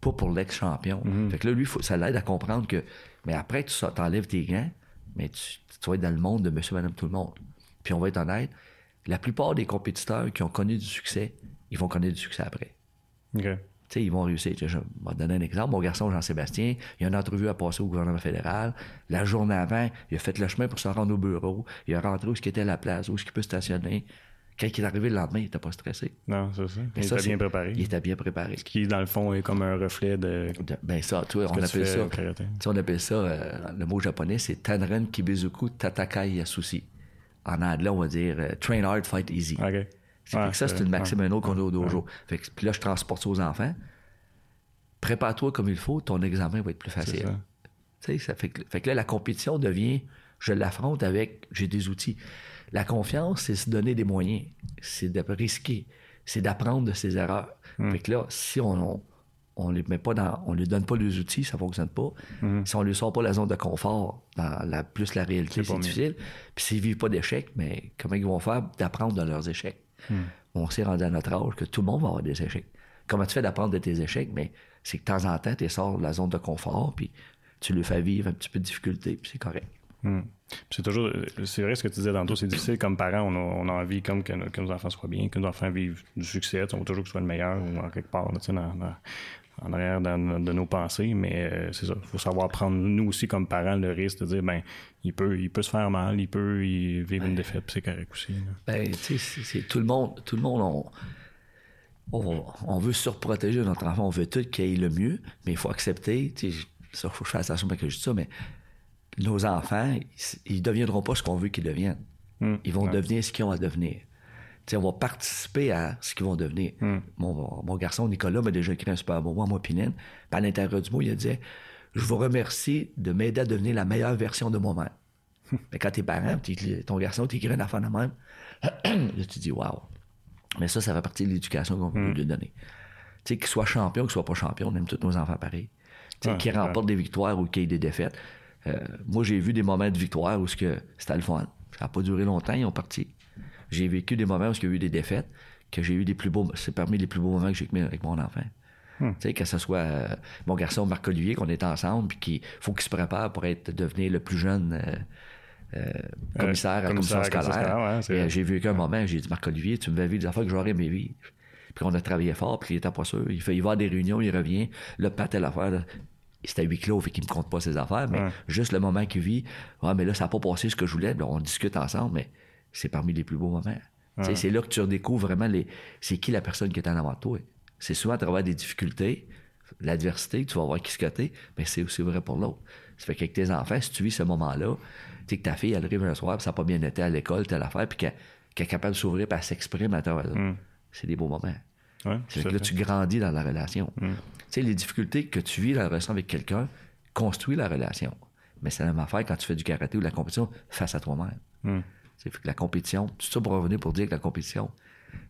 pas pour l'ex-champion. Fait que là, lui, faut- ça l'aide à comprendre que, mais après, tu t'enlèves tes gants, mais tu, tu vas être dans le monde de monsieur, madame, tout le monde. Puis on va être honnête, la plupart des compétiteurs qui ont connu du succès, ils vont connaître du succès après. OK. Tu sais, ils vont réussir. Je je vais te donner un exemple. Mon garçon Jean-Sébastien, il a une entrevue à passer au gouvernement fédéral. La journée avant, il a fait le chemin pour se rendre au bureau. Il est rentré où ce qui était la place, où ce qu'il peut stationner. Quand il est arrivé le lendemain, il n'était pas stressé. Non, c'est ça. Mais Il ça, était bien préparé. Il était bien préparé. Qui, dans le fond, est comme un reflet de. De- Ben ça, tu vois, ce on tu appelle ça. on appelle ça, euh, le mot japonais, c'est Tanren Kibizuku Tatakai Yasushi. En anglais, on va dire euh, Train hard, fight easy. OK. C'est Ouais, ça, c'est une maxime ouais. un autre qu'on a au dojo. Fait que, puis là, je transporte ça aux enfants. Prépare-toi comme il faut, ton examen va être plus facile. ça. Tu sais, ça fait que, fait que là, la compétition devient, je l'affronte avec, j'ai des outils. La confiance, c'est se donner des moyens. C'est de risquer. C'est d'apprendre de ses erreurs. Hmm. Fait que là, si on, on, on les met pas dans, on lui donne pas les outils, ça fonctionne pas. Si on lui sort pas la zone de confort, dans la, plus la réalité, Hmm. C'est difficile. Puis s'ils vivent pas d'échecs, mais comment ils vont faire d'apprendre de leurs échecs? Hmm. On s'est rendu à notre âge que tout le monde va avoir des échecs. Comment tu fais d'apprendre de tes échecs? Mais c'est que de temps en temps, tu sors de la zone de confort, puis tu lui fais vivre un petit peu de difficulté, puis c'est correct. Hmm. C'est toujours, c'est vrai ce que tu disais tantôt, c'est difficile comme parent, on a, on a envie comme que, que nos enfants soient bien, que nos enfants vivent du succès, on veut toujours que ce soit le meilleur ou en quelque part, là, dans- dans- en arrière dans- de nos pensées, mais euh, c'est ça, il faut savoir prendre nous aussi comme parents le risque de dire, ben, il peut, il peut se faire mal, il peut y vivre une défaite, c'est correct aussi. Ben, tu sais, c'est- tout le monde, tout le monde, on, on, on veut surprotéger notre enfant, on veut tout qu'il ait le mieux, mais il faut accepter, tu sais, ça, faut que je fasse attention quand je dis ça, mais nos enfants, ils, ils deviendront pas ce qu'on veut qu'ils deviennent. Hmm. Ils vont Ouais. devenir ce qu'ils ont à devenir. On va participer à ce qu'ils vont devenir. Hmm. Mon, mon garçon Nicolas m'a déjà écrit un super beau mot moi, Pinène. Puis à l'intérieur du mot, il a dit Je vous remercie de m'aider à devenir la meilleure version de moi-même. Mais quand t'es parent, t'es- ton garçon t'écrit une affaire de même, là, tu dis Waouh. Mais ça, ça fait partie de l'éducation qu'on Hmm. veut lui donner. Tu sais, qu'il soit champion, qu'il soit pas champion, on aime tous nos enfants pareil. Tu sais, Ouais, qu'il c'est remporte des victoires ou qu'il y ait des défaites. Euh, moi, j'ai vu des moments de victoire où ce que c'était le fun. Ça n'a pas duré longtemps, ils ont parti. J'ai vécu des moments où il y a eu des défaites, que j'ai eu des plus beaux. C'est parmi les plus beaux moments que j'ai eu avec mon enfant. Hmm. Tu sais, que ce soit euh, mon garçon Marc-Olivier, qu'on est ensemble, puis qu'il faut qu'il se prépare pour être devenir le plus jeune euh, commissaire à la commission scolaire. ouais, j'ai vécu un moment, j'ai dit Marc-Olivier, tu me fais vivre des affaires que j'aurais aimé vivre. Puis on a travaillé fort, puis il était pas sûr. Il fait, il va à des réunions, il revient, le pat à l'affaire. C'était huis clos, fait qu'il me compte pas ses affaires, mais Ouais. juste le moment qu'il vit, ouais, mais là, ça n'a pas passé ce que je voulais, on discute ensemble, mais c'est parmi les plus beaux moments. C'est là que tu redécouvres vraiment les, c'est qui la personne qui est en avant de toi. C'est souvent à travers des difficultés, l'adversité, tu vas voir qui se côté, mais c'est aussi vrai pour l'autre. Ça fait qu'avec tes enfants, si tu vis ce moment-là, tu sais que ta fille, elle arrive un soir, puis ça n'a pas bien été à l'école, telle affaire, puis qu'elle est capable de s'ouvrir, puis elle s'exprime à travers ça. C'est des beaux moments. Ouais, C'est que là, tu grandis dans la relation. Tu sais, les difficultés que tu vis dans la relation avec quelqu'un construit la relation. Mais c'est la même affaire quand tu fais du karaté ou de la compétition face à toi-même. Hmm. C'est que la compétition, tout ça pour revenir pour dire que la compétition,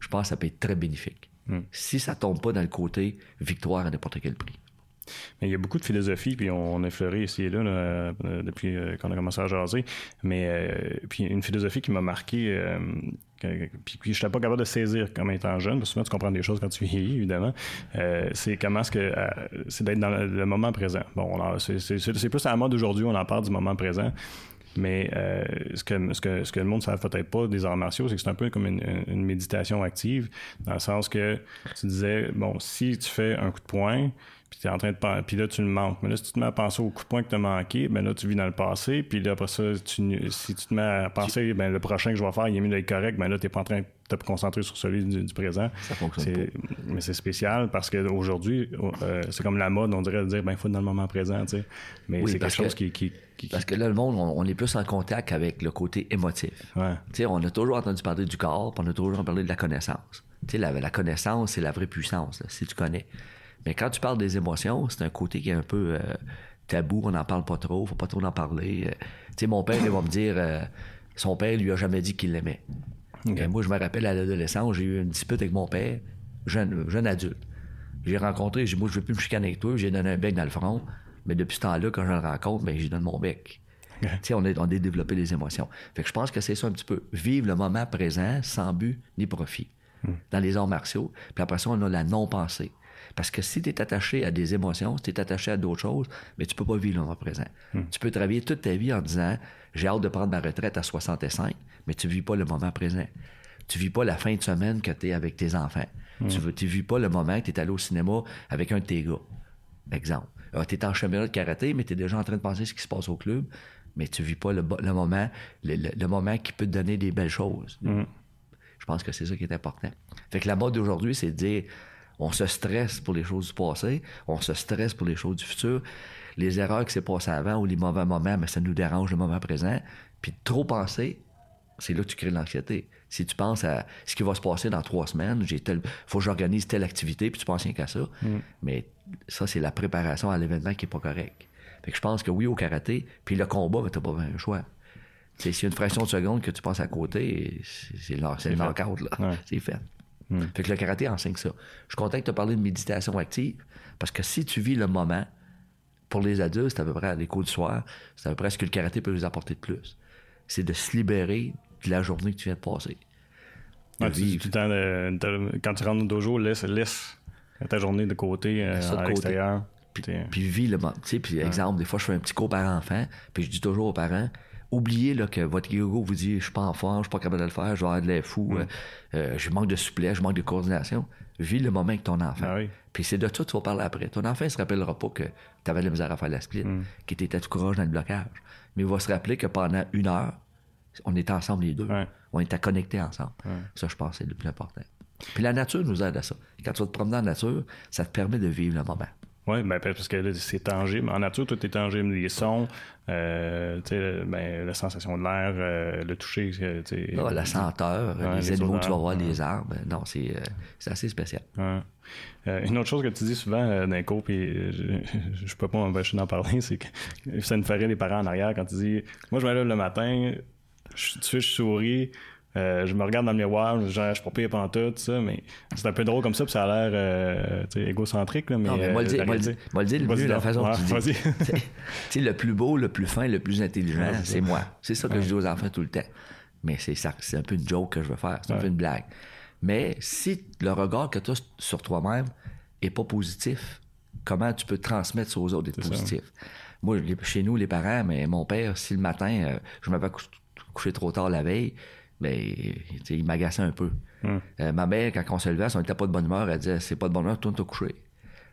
je pense que ça peut être très bénéfique. Si ça tombe pas dans le côté victoire à n'importe quel prix. Mais il y a beaucoup de philosophie, puis on, on a ici et là, euh, depuis euh, qu'on a commencé à jaser. Mais euh, puis une philosophie qui m'a marqué, puis, je n'étais pas capable de saisir comme étant jeune, parce que souvent tu comprends des choses quand tu vieillis, évidemment. C'est comment est-ce que c'est d'être dans le, moment présent. Bon, c'est, plus à la mode aujourd'hui, on en parle du moment présent. Mais ce, que, ce, que, ce que le monde ne savait peut-être pas des arts martiaux, c'est que c'est un peu comme une, une méditation active, dans le sens que tu disais, bon, si tu fais un coup de poing, puis tu es en train de puis là tu le manques. Mais là, si tu te mets à penser au coup de poing que tu as manqué, ben là, tu vis dans le passé, puis là, après ça, tu, si tu te mets à penser, ben le prochain que je vais faire, il est mieux d'être correct, ben là, tu pas en train te concentrer sur celui du, présent. Ça fonctionne pas. Mais c'est spécial parce qu'aujourd'hui, euh, c'est comme la mode, on dirait de dire, ben, il faut être dans le moment présent, tu sais. Mais c'est quelque chose qui, qui, Parce que là, le monde, on, est plus en contact avec le côté émotif. Ouais. Tu sais, on a toujours entendu parler du corps, puis on a toujours parlé de la connaissance. Tu sais, la, la connaissance, c'est la vraie puissance, si tu connais. Mais quand tu parles des émotions, c'est un côté qui est un peu euh, tabou, on n'en parle pas trop, faut pas trop en parler. Euh, tu sais, mon père, il va me dire, euh, son père lui a jamais dit qu'il l'aimait. Moi, je me rappelle à l'adolescence, j'ai eu une dispute avec mon père, jeune, jeune adulte. J'ai rencontré, j'ai dit, moi, je veux plus me chicaner avec toi, j'ai donné un bec dans le front. Mais depuis ce temps-là, quand je le rencontre, ben, j'ai donné mon bec. Tu sais, on, est, on a développé les émotions. Fait que je pense que c'est ça un petit peu. Vivre le moment présent sans but ni profit. Hmm. Dans les arts martiaux. Puis après ça, on a la non-pensée. Parce que si tu es attaché à des émotions, si tu es attaché à d'autres choses, mais tu peux pas vivre le moment présent. Hmm. Tu peux travailler toute ta vie en disant j'ai hâte de prendre ma retraite à 65, mais tu vis pas le moment présent. Tu vis pas la fin de semaine que tu es avec tes enfants. Hmm. Tu ne vis pas le moment que tu es allé au cinéma avec un de tes gars. Exemple. tu es en chemin de karaté, mais tu es déjà en train de penser ce qui se passe au club, mais tu vis pas le, moment, le, moment qui peut te donner des belles choses. Hmm. Je pense que c'est ça qui est important. Fait que la mode d'aujourd'hui, c'est de dire on se stresse pour les choses du passé, on se stresse pour les choses du futur. Les erreurs qui s'est passées avant ou les mauvais moments, mais ça nous dérange le moment présent. Puis trop penser, c'est là que tu crées l'anxiété. Si tu penses à ce qui va se passer dans trois semaines, j'ai tel, faut que j'organise telle activité, puis tu penses rien qu'à ça. Mm. Mais ça, c'est la préparation à l'événement qui est pas correct. Fait que je pense que oui, au karaté, puis le combat, tu t'as pas un choix. C'est une fraction de seconde que tu passes à côté, c'est le knockout, là. C'est fait. Hmm. Fait que le karaté enseigne ça. Je suis content de te parler de méditation active parce que si tu vis le moment, pour les adultes, c'est à peu près à l'écho du soir, c'est à peu près ce que le karaté peut vous apporter de plus. C'est de se libérer de la journée que tu viens de passer. quand tu rentres au dojo, laisse, laisse ta journée de côté euh, à l'extérieur. Puis, puis vis le moment. Puis, exemple, des fois, je fais un petit cours par enfant, puis je dis toujours aux parents, oubliez là, que votre ego vous dit je suis pas en forme, je suis pas capable de le faire, je vais avoir de l'air fou, euh, euh, je manque de souplesse, je manque de coordination. Vis le moment avec ton enfant. Ah Puis c'est de ça que tu vas parler après. Ton enfant ne se rappellera pas que tu avais la misère à faire la split, mm. qu'il était tout courage dans le blocage. Mais il va se rappeler que pendant une heure, on était ensemble les deux. On était connectés ensemble. Ça, je pense, c'est le plus important. Puis la nature nous aide à ça. Quand tu vas te promener dans la nature, ça te permet de vivre le moment. Oui, ben, parce que c'est tangible. En nature, tout est tangible. Les sons, euh, ben, la sensation de l'air, euh, le toucher. Ah, la senteur, les, animaux, tu vas voir, les arbres. Non, c'est euh, assez spécial. une autre chose que tu dis souvent d'un coup, puis je, je, peux pas m'empêcher d'en parler, c'est que ça me ferait les parents en arrière quand tu dis Moi, je me lève le matin, je, tu je souris. Euh, je me regarde dans le miroir, je, je suis pas pire pendant tout, ça, mais c'est un peu drôle comme ça, puis ça a l'air euh, égocentrique. Là, mais, non, mais moi, le dire, moi, le mieux, la façon dont tu dis. le plus beau, le plus fin, le plus intelligent, c'est moi. C'est ça que je dis aux enfants tout le temps. Mais c'est ça, c'est un peu une joke que je veux faire, c'est un peu une blague. Mais si le regard que tu as sur toi-même est pas positif, comment tu peux transmettre ça aux autres d'être positif? Moi, chez nous, les parents, mais mon père, si le matin, euh, je m'avais couché trop tard la veille, ben, il m'agaçait un peu. Hmm. Euh, ma mère, quand on se levait, si on n'était pas de bonne humeur, elle disait c'est pas de bonne humeur, tourne te coucher.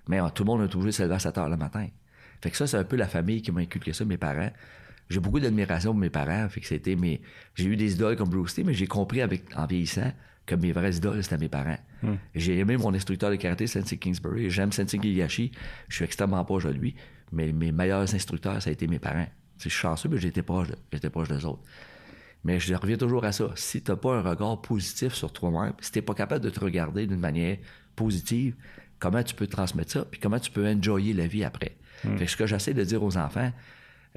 Mais tout le monde a toujours se lever à 7 heures le matin. Fait que ça, c'est un peu la famille qui m'a inculqué ça, mes parents. J'ai beaucoup d'admiration pour mes parents. Fait que c'était mes. J'ai eu des idoles comme Bruce Lee, mais j'ai compris avec, en vieillissant que mes vrais idoles, c'était mes parents. Hmm. J'ai aimé mon instructeur de karaté, Sensei Kingsbury. J'aime Sensei Giyashi. Je suis extrêmement proche de lui. Mais mes meilleurs instructeurs, ça a été mes parents. Je suis chanceux, mais j'étais proche, j'étais proche d'eux autres. Mais je reviens toujours à ça. Si tu n'as pas un regard positif sur toi-même, si tu n'es pas capable de te regarder d'une manière positive, comment tu peux transmettre ça, puis comment tu peux enjoyer la vie après? Hmm. Fait que ce que j'essaie de dire aux enfants,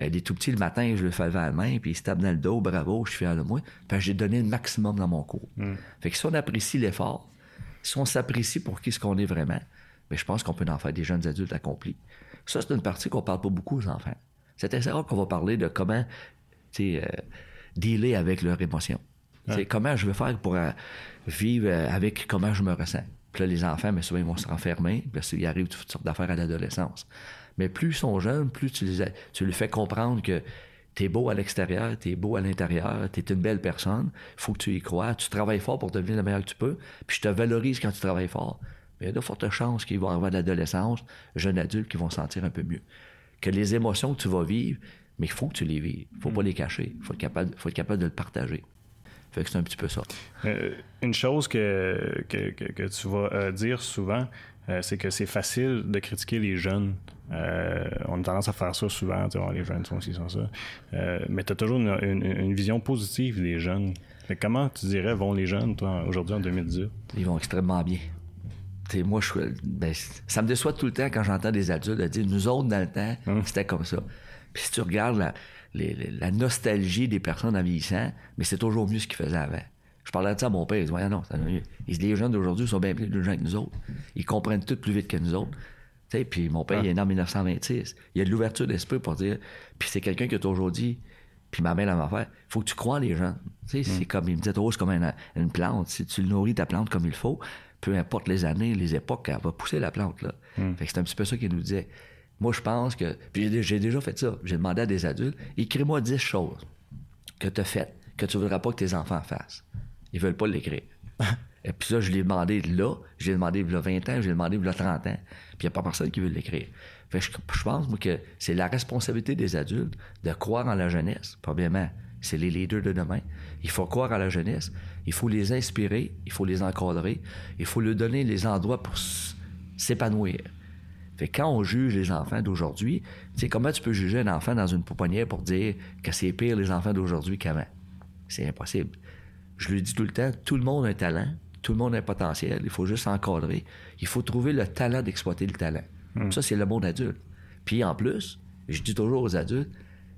euh, les tout petits le matin, je le fais à la main, puis ils se tapent dans le dos, bravo, je suis fier de moi. J'ai donné le maximum dans mon cours. Hmm. Fait que si on apprécie l'effort, si on s'apprécie pour qui ce qu'on est vraiment, mais ben, je pense qu'on peut en faire des jeunes adultes accomplis. Ça, c'est une partie qu'on parle pas beaucoup aux enfants. C'est assez rare qu'on va parler de comment, tu sais, euh, dealer avec leurs émotions. C'est comment je vais faire pour euh, vivre euh, avec comment je me ressens. Puis là, les enfants, mais souvent, ils vont se renfermer. Puis là, il arrive toutes sortes d'affaires à l'adolescence. Mais plus ils sont jeunes, plus tu les, tu les fais comprendre que t'es beau à l'extérieur, t'es beau à l'intérieur, t'es une belle personne, faut que tu y crois, tu travailles fort pour devenir le meilleur que tu peux, puis je te valorise quand tu travailles fort. Mais il y a de fortes chances qu'ils vont avoir de l'adolescence, jeunes adultes qui vont se sentir un peu mieux. Que les émotions que tu vas vivre, mais il faut que tu les vives. Il faut pas mm. les cacher. Il faut, être capable, faut être capable de le partager. Fait que c'est un petit peu ça. Euh, une chose que, que, que, tu vas euh, dire souvent, euh, c'est que c'est facile de critiquer les jeunes. on a tendance à faire ça souvent, les jeunes sont ci, sont ça. mais tu as toujours une, une, vision positive des jeunes. Comment tu dirais vont les jeunes, toi, aujourd'hui, en 2018? Ils vont extrêmement bien. moi, je, ben, ça me déçoit tout le temps quand j'entends des adultes dire nous autres, dans le temps, hum. c'était comme ça. Puis si tu regardes la, la nostalgie des personnes en vieillissant, mais c'est toujours mieux ce qu'ils faisaient avant. Je parlais de ça à mon père, il dit ouais, non, les jeunes d'aujourd'hui sont bien plus jeunes que nous autres. Ils comprennent tout plus vite que nous autres. Puis mon père, il est né en 1926. Il y a de l'ouverture d'esprit pour dire. Puis c'est quelqu'un qui a toujours dit, puis ma mère, m'a fait faut que tu crois les gens. C'est mm. comme, il me disait, oh, c'est comme une, plante. Si tu nourris ta plante comme il faut, peu importe les années, les époques, elle va pousser la plante. Là. Mm. Fait que c'est un petit peu ça qu'il nous disait. Moi, je pense que. Puis j'ai déjà fait ça. J'ai demandé à des adultes écris-moi 10 choses que tu as faites, que tu ne voudras pas que tes enfants fassent. Ils veulent pas l'écrire. Et puis ça, je l'ai demandé là, je l'ai demandé il y a 20 ans, je l'ai demandé il y a 30 ans. Puis il n'y a pas personne qui veut l'écrire. Fait je, pense, moi, que c'est la responsabilité des adultes de croire en la jeunesse. Probablement, c'est les leaders de demain. Il faut croire en la jeunesse. Il faut les inspirer, il faut les encadrer, il faut leur donner les endroits pour s'épanouir. Fait quand on juge les enfants d'aujourd'hui, sais, comment tu peux juger un enfant dans une pouponnière pour dire que c'est pire les enfants d'aujourd'hui qu'avant? C'est impossible. Je lui dis tout le temps, tout le monde a un talent, tout le monde a un potentiel, il faut juste encadrer. Il faut trouver le talent d'exploiter le talent. Hmm. Ça, c'est le monde adulte. Puis en plus, je dis toujours aux adultes,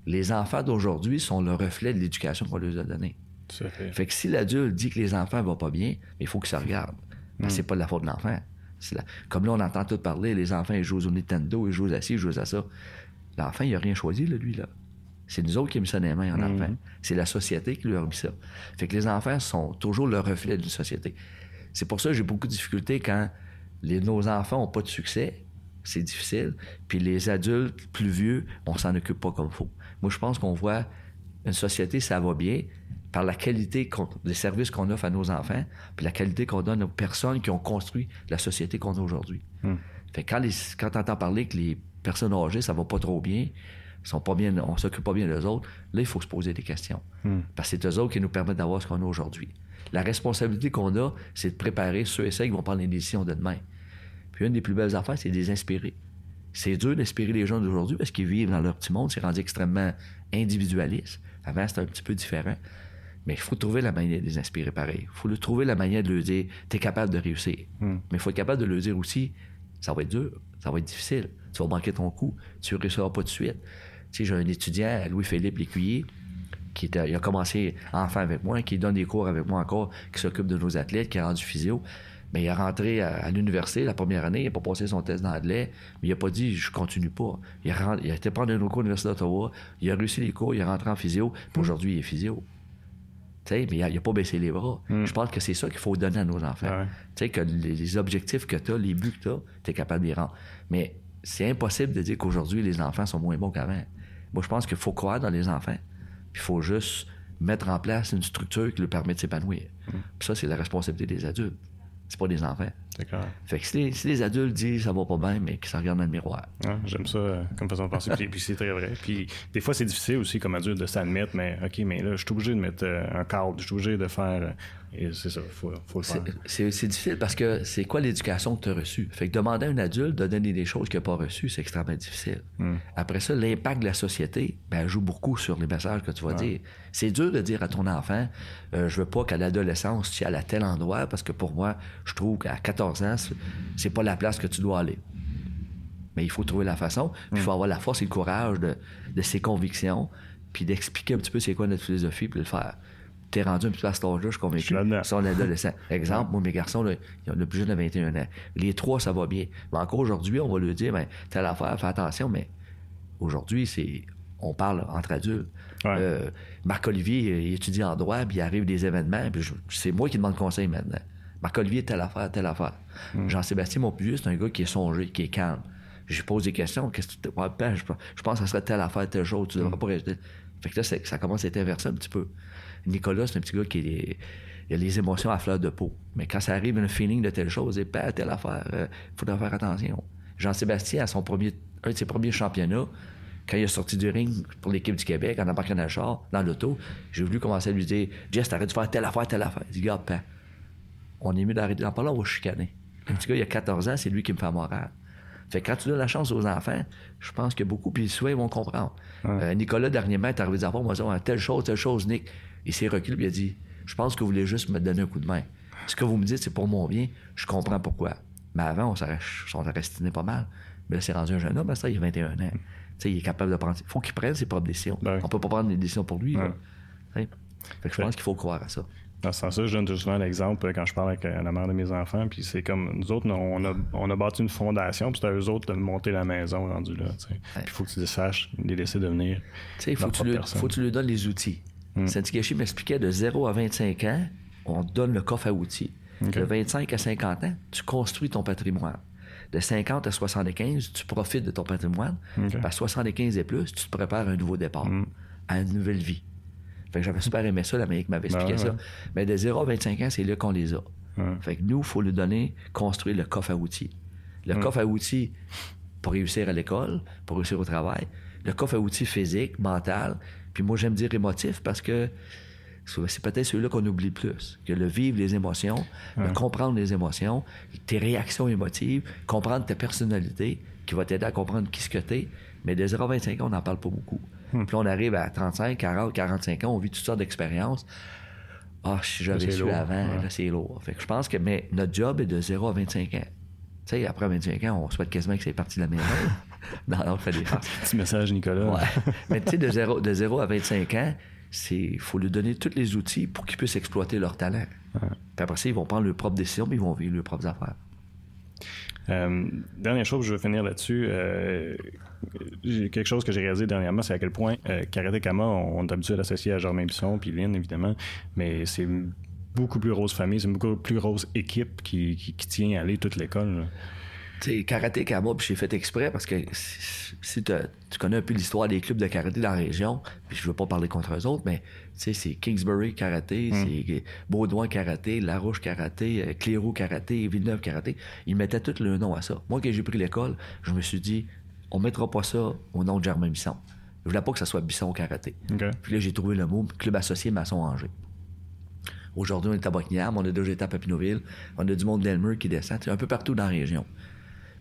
les enfants d'aujourd'hui sont le reflet de l'éducation qu'on leur a donnée. Fait. fait. que si l'adulte dit que les enfants vont pas bien, il faut que ça regarde. Hmm. c'est pas de la faute de l'enfant. Comme là, on entend tout parler, les enfants, ils jouent au Nintendo, ils jouent à ci, ils jouent à ça. L'enfant, il a rien choisi, là, lui, là. C'est nous autres qui avons mis ça dans les mains en mhm. enfant. C'est la société qui lui a mis ça. Fait que les enfants sont toujours le reflet d'une société. C'est pour ça que j'ai beaucoup de difficultés quand nos enfants n'ont pas de succès. C'est difficile. Puis les adultes plus vieux, on s'en occupe pas comme il faut. Moi, je pense qu'on voit une société, ça va bien par la qualité des services qu'on offre à nos enfants, puis la qualité qu'on donne aux personnes qui ont construit la société qu'on a aujourd'hui. Hmm. Fait quand, quand tu entends parler que les personnes âgées, ça va pas trop bien, sont pas bien, on s'occupe pas bien d'eux autres, là, il faut se poser des questions. Hmm. Parce que c'est eux autres qui nous permettent d'avoir ce qu'on a aujourd'hui. La responsabilité qu'on a, c'est de préparer ceux et celles qui vont prendre les décisions de demain. Puis une des plus belles affaires, c'est de les inspirer. C'est dur d'inspirer les gens d'aujourd'hui parce qu'ils vivent dans leur petit monde, c'est rendu extrêmement individualiste. Avant, c'était un petit peu différent. Mais il faut trouver la manière de les inspirer pareil. Il faut trouver la manière de leur dire tu es capable de réussir. Hmm. Mais il faut être capable de leur dire aussi ça va être dur, ça va être difficile, tu vas manquer ton coup, tu ne réussiras pas de suite. Tu sais, j'ai un étudiant, Louis-Philippe Lécuyer, qui il a commencé enfant avec moi, qui donne des cours avec moi encore, qui s'occupe de nos athlètes, qui a rendu physio. Mais il est rentré à, l'université la première année, il n'a pas passé son test d'anglais, mais il n'a pas dit je continue pas. Il a, il a été prendre un cours à l'Université d'Ottawa, il a réussi les cours, il est rentré en physio, puis hmm. aujourd'hui il est physio mais il n'a pas baissé les bras. Hmm. Je pense que c'est ça qu'il faut donner à nos enfants. Tu sais, que les, objectifs que tu as, les buts que tu as, tu es capable d'y rendre. Mais c'est impossible de dire qu'aujourd'hui, les enfants sont moins bons qu'avant. Moi, je pense qu'il faut croire dans les enfants. Puis il faut juste mettre en place une structure qui leur permet de s'épanouir. Hmm. Puis ça, c'est la responsabilité des adultes. C'est pas des enfants. D'accord. Fait que si les, adultes disent ça va pas bien, mais qu'ils se regardent dans le miroir. J'aime ça euh, comme façon de penser. puis, c'est très vrai. Puis des fois, c'est difficile aussi comme adulte de s'admettre, mais OK, mais là, je suis obligé de mettre euh, un cadre, je suis obligé de faire. Euh, et c'est ça, il faut, faut, le faire. C'est difficile parce que c'est quoi l'éducation que tu as reçue? Fait que demander à un adulte de donner des choses qu'il n'a pas reçues, c'est extrêmement difficile. Hmm. Après ça, l'impact de la société ben, joue beaucoup sur les messages que tu vas dire. C'est dur de dire à ton enfant, je veux pas qu'à l'adolescence, tu ailles à tel endroit parce que pour moi, je trouve qu'à 14 ans, c'est pas la place que tu dois aller. Mais il faut trouver la façon, puis il faut avoir la force et le courage de, de ses convictions, puis d'expliquer un petit peu c'est quoi notre philosophie, puis de le faire t'es rendu un petit peu à cet âge-là, je suis convaincu. Son adolescent. Exemple, moi, mes garçons, là, ils ont le plus jeune de 21 ans. Les trois, ça va bien. Mais encore aujourd'hui, on va lui dire, ben, telle affaire, fais attention, mais aujourd'hui, c'est. On parle entre adultes. Euh, Marc-Olivier, il étudie en droit, puis il arrive des événements, puis c'est moi qui demande conseil maintenant. Marc-Olivier, telle affaire, telle affaire. Hmm. Jean-Sébastien, mon plus vieux, c'est un gars qui est songé, qui est calme. Je lui pose des questions. Qu'est-ce que tu ouais, je, je pense que ça serait telle affaire, telle chose. Tu devrais hmm. pas rester. Fait que là, ça commence à être inversé un petit peu. Nicolas, c'est un petit gars qui il a les émotions à fleur de peau. Mais quand ça arrive, un feeling de telle chose, et pas telle affaire, il euh, faudra faire attention. Jean-Sébastien, à son premier, un de ses premiers championnats, Quand il est sorti du ring pour l'équipe du Québec, en embarquant dans le char, dans l'auto, j'ai voulu commencer à lui dire Jess, t'arrêtes de faire telle affaire, telle affaire. Il dit Garde, pas. On est mieux d'arrêter d'en parler, on va chicaner. Le petit gars, il a 14 ans, c'est lui qui me fait moral. Fait que quand tu donnes la chance aux enfants, je pense que beaucoup, puis souvent, ils vont comprendre. Euh, Nicolas, dernièrement, est arrivé affaires, moi, telle chose, telle chose, Nick. Il s'est reculé, puis il a dit Je pense que vous voulez juste me donner un coup de main. Ce que vous me dites, c'est pour mon bien, je comprends pourquoi. Mais avant, on s'est restiné pas mal. Mais là, c'est rendu un jeune homme, ça, il a 21 ans. sais, il est capable de prendre. Il faut qu'il prenne ses propres décisions. On On peut pas prendre des décisions pour lui. Fait que je pense qu'il faut croire à ça. Dans ce sens-là, je donne souvent l'exemple quand je parle avec euh, la mère de mes enfants, puis c'est comme nous autres, on a, on a bâti une fondation, puis c'est à eux autres de monter la maison rendue là. Puis il faut que tu les saches, les laisser devenir. Il faut, faut que tu lui donnes les outils. Mm. m'expliquait de 0 à 25 ans, on donne le coffre à outils. De 25 à 50 ans, tu construis ton patrimoine. De 50 à 75, tu profites de ton patrimoine. À 75 et plus, tu te prépares à un nouveau départ, mm. à une nouvelle vie. Fait que j'avais super aimé ça, l'Amérique m'avait ben expliqué ça. Mais de 0 à 25 ans, c'est là qu'on les a. Fait que nous, il faut lui donner, construire le coffre à outils. Le coffre à outils pour réussir à l'école, pour réussir au travail. Le coffre à outils physique, mental. Puis moi, j'aime dire émotif parce que c'est peut-être celui-là qu'on oublie plus. Que le vivre les émotions, le comprendre les émotions, tes réactions émotives, comprendre ta personnalité, qui va t'aider à comprendre qui ce que t'es. Mais de 0 à 25 ans, on n'en parle pas beaucoup. Puis on arrive à 35, 40, 45 ans, on vit toutes sortes d'expériences. Ah, si j'avais su avant, là, c'est lourd. Fait que je pense que mais notre job est de 0 à 25 ans. Tu sais, après 25 ans, on souhaite quasiment que c'est parti de la maison. non, non, on fait des Petit message, Nicolas. Ouais. Mais tu sais, de 0, de 0 à 25 ans, il faut lui donner tous les outils pour qu'ils puissent exploiter leur talent. Puis après ça, ils vont prendre leurs propres décisions, mais ils vont vivre leurs propres affaires. Euh, dernière chose, je veux finir là-dessus. Euh, quelque chose que j'ai réalisé dernièrement, c'est à quel point euh, Karate Kama, on, est habitué à l'associer à Germain Bisson puis Lynn, évidemment, mais c'est beaucoup plus grosse famille, c'est une beaucoup plus grosse équipe qui, tient à aller toute l'école. C'est karaté Kama, puis j'ai fait exprès parce que si, tu connais un peu l'histoire des clubs de karaté dans la région, puis je veux pas parler contre eux autres, mais c'est Kingsbury Karaté, hmm. c'est Baudouin Karaté, Larouche Karaté, euh, Cléroux Karaté, Villeneuve Karaté. Ils mettaient tout le nom à ça. Moi, quand j'ai pris l'école, je me suis dit, on mettra pas ça au nom de Germain Bisson. Je voulais pas que ça soit Bisson Karaté. Puis là, j'ai trouvé le mot Club associé Masson-Angers. Aujourd'hui, on est à Buckingham, on a deux étapes à Pinoville, on a du monde d'Elmer qui descend, un peu partout dans la région.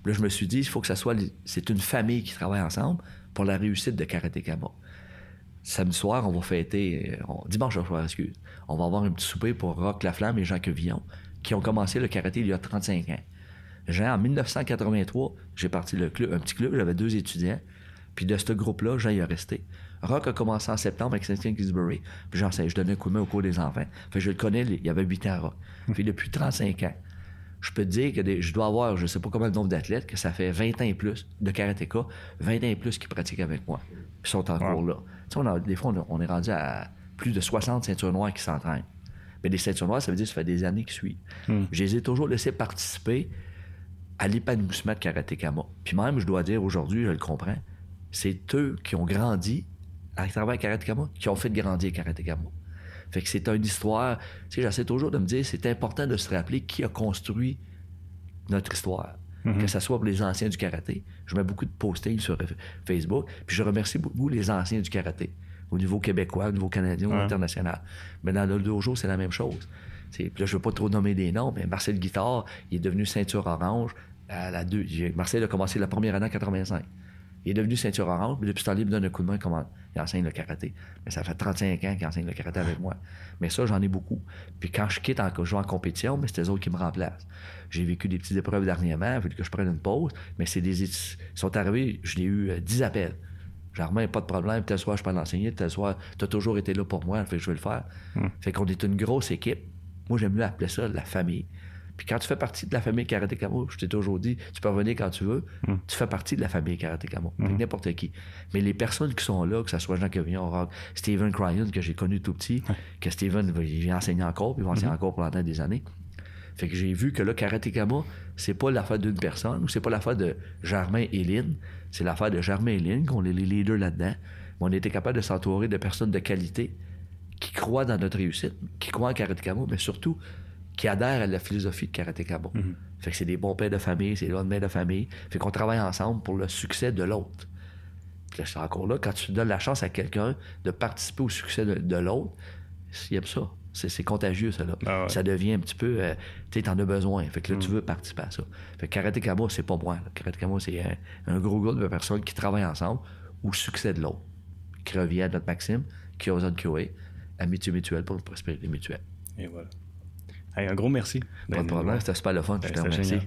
Puis là, je me suis dit, il faut que ça soit. C'est une famille qui travaille ensemble pour la réussite de Karaté Kama. Samedi soir, on va fêter. Euh, dimanche soir, excuse. On va avoir un petit souper pour Rock Laflamme et Jean Quevillon, qui ont commencé le karaté il y a 35 ans. Jean, en 1983, j'ai parti le club, un petit club, j'avais deux étudiants. Puis de ce groupe-là, Jean y est resté. Rock a commencé en septembre avec Saint Kingsbury. Puis j'enseigne, je donnais un coup de main au cours des enfants. Fait je le connais, il y avait 8 ans Rock. Puis depuis 35 ans, je peux te dire que je dois avoir, je sais pas combien de nombre d'athlètes, que ça fait 20 ans et plus de karatéka, 20 ans et plus qui pratiquent avec moi. Puis sont encore là. Tu sais, des fois, on, est rendu à plus de 60 ceintures noires qui s'entraînent. Mais des ceintures noires, ça veut dire que ça fait des années qu'ils suivent. Hmm. Je les ai toujours laissés participer à l'épanouissement de Karaté Kama. Puis même, je dois dire aujourd'hui, je le comprends, c'est eux qui ont grandi à travers Karaté Kama, qui ont fait grandir Karaté Kama. Fait que c'est une histoire. Tu sais, j'essaie toujours de me dire, c'est important de se rappeler qui a construit notre histoire. Que ce soit pour les anciens du karaté. Je mets beaucoup de postings sur Facebook. Puis je remercie beaucoup les anciens du karaté. Au niveau québécois, au niveau canadien, au niveau international. Mais dans le dojo, c'est la même chose. Puis là, je veux pas trop nommer des noms, mais Marcel Guitard, il est devenu ceinture orange à la deux. Marcel a commencé la première année en 85. Il est devenu ceinture orange, mais depuis ce temps il me donne un coup de main comment il enseigne le karaté. Mais ça fait 35 ans qu'il enseigne le karaté avec moi. Mais ça, j'en ai beaucoup. Puis quand je quitte en, je en compétition, mais c'est eux autres qui me remplacent. J'ai vécu des petites épreuves dernièrement, il que je prenne une pause, mais c'est des. Ils sont arrivés, je l'ai eu 10 euh, appels. Germain, pas de problème, tel soir, je peux l'enseigner, tel soir, tu as toujours été là pour moi, fait que je vais le faire. Hmm. Fait qu'on est une grosse équipe. Moi, j'aime mieux appeler ça la famille. Puis quand tu fais partie de la famille Karaté Kamo, je t'ai toujours dit, tu peux revenir quand tu veux, hmm. tu fais partie de la famille Karaté Kamo, hmm. n'importe qui. Mais les personnes qui sont là, que ce soit Jean Quevillon, Steven Cryan, que j'ai connu tout petit, que Steven, il vient enseigner encore, puis il va enseigner encore pendant des années. Fait que j'ai vu que là, Karaté Kama, c'est pas l'affaire d'une personne, ou c'est pas l'affaire de Germain et Lynn, c'est l'affaire de Germain et Lynn, qu'on est les leaders là-dedans. On était capable de s'entourer de personnes de qualité qui croient dans notre réussite, qui croient en Karaté Kama, mais surtout qui adhèrent à la philosophie de Karaté Kama. Mhm. Fait que c'est des bons pères de famille, c'est des bonnes mères de famille. Fait qu'on travaille ensemble pour le succès de l'autre. Là, je suis encore là. Quand tu donnes la chance à quelqu'un de participer au succès de, de l'autre, il aime ça. C'est, contagieux, ça. Là. Ah ouais. Ça devient un petit peu. euh, tu sais, t'en as besoin. Fait que là, tu Mm. veux participer à ça. Fait que Karate Kama, c'est pas moi. là. Karate Kama, c'est un, un gros groupe de personnes qui travaillent ensemble au succès de l'autre. Qui revient à notre maxime, qui ose QA, amitié mutuelle pour une prospérité mutuelle. Et voilà. Hey, un gros merci. Pas de problème, c'était super le fun. Je te Ben, remercie.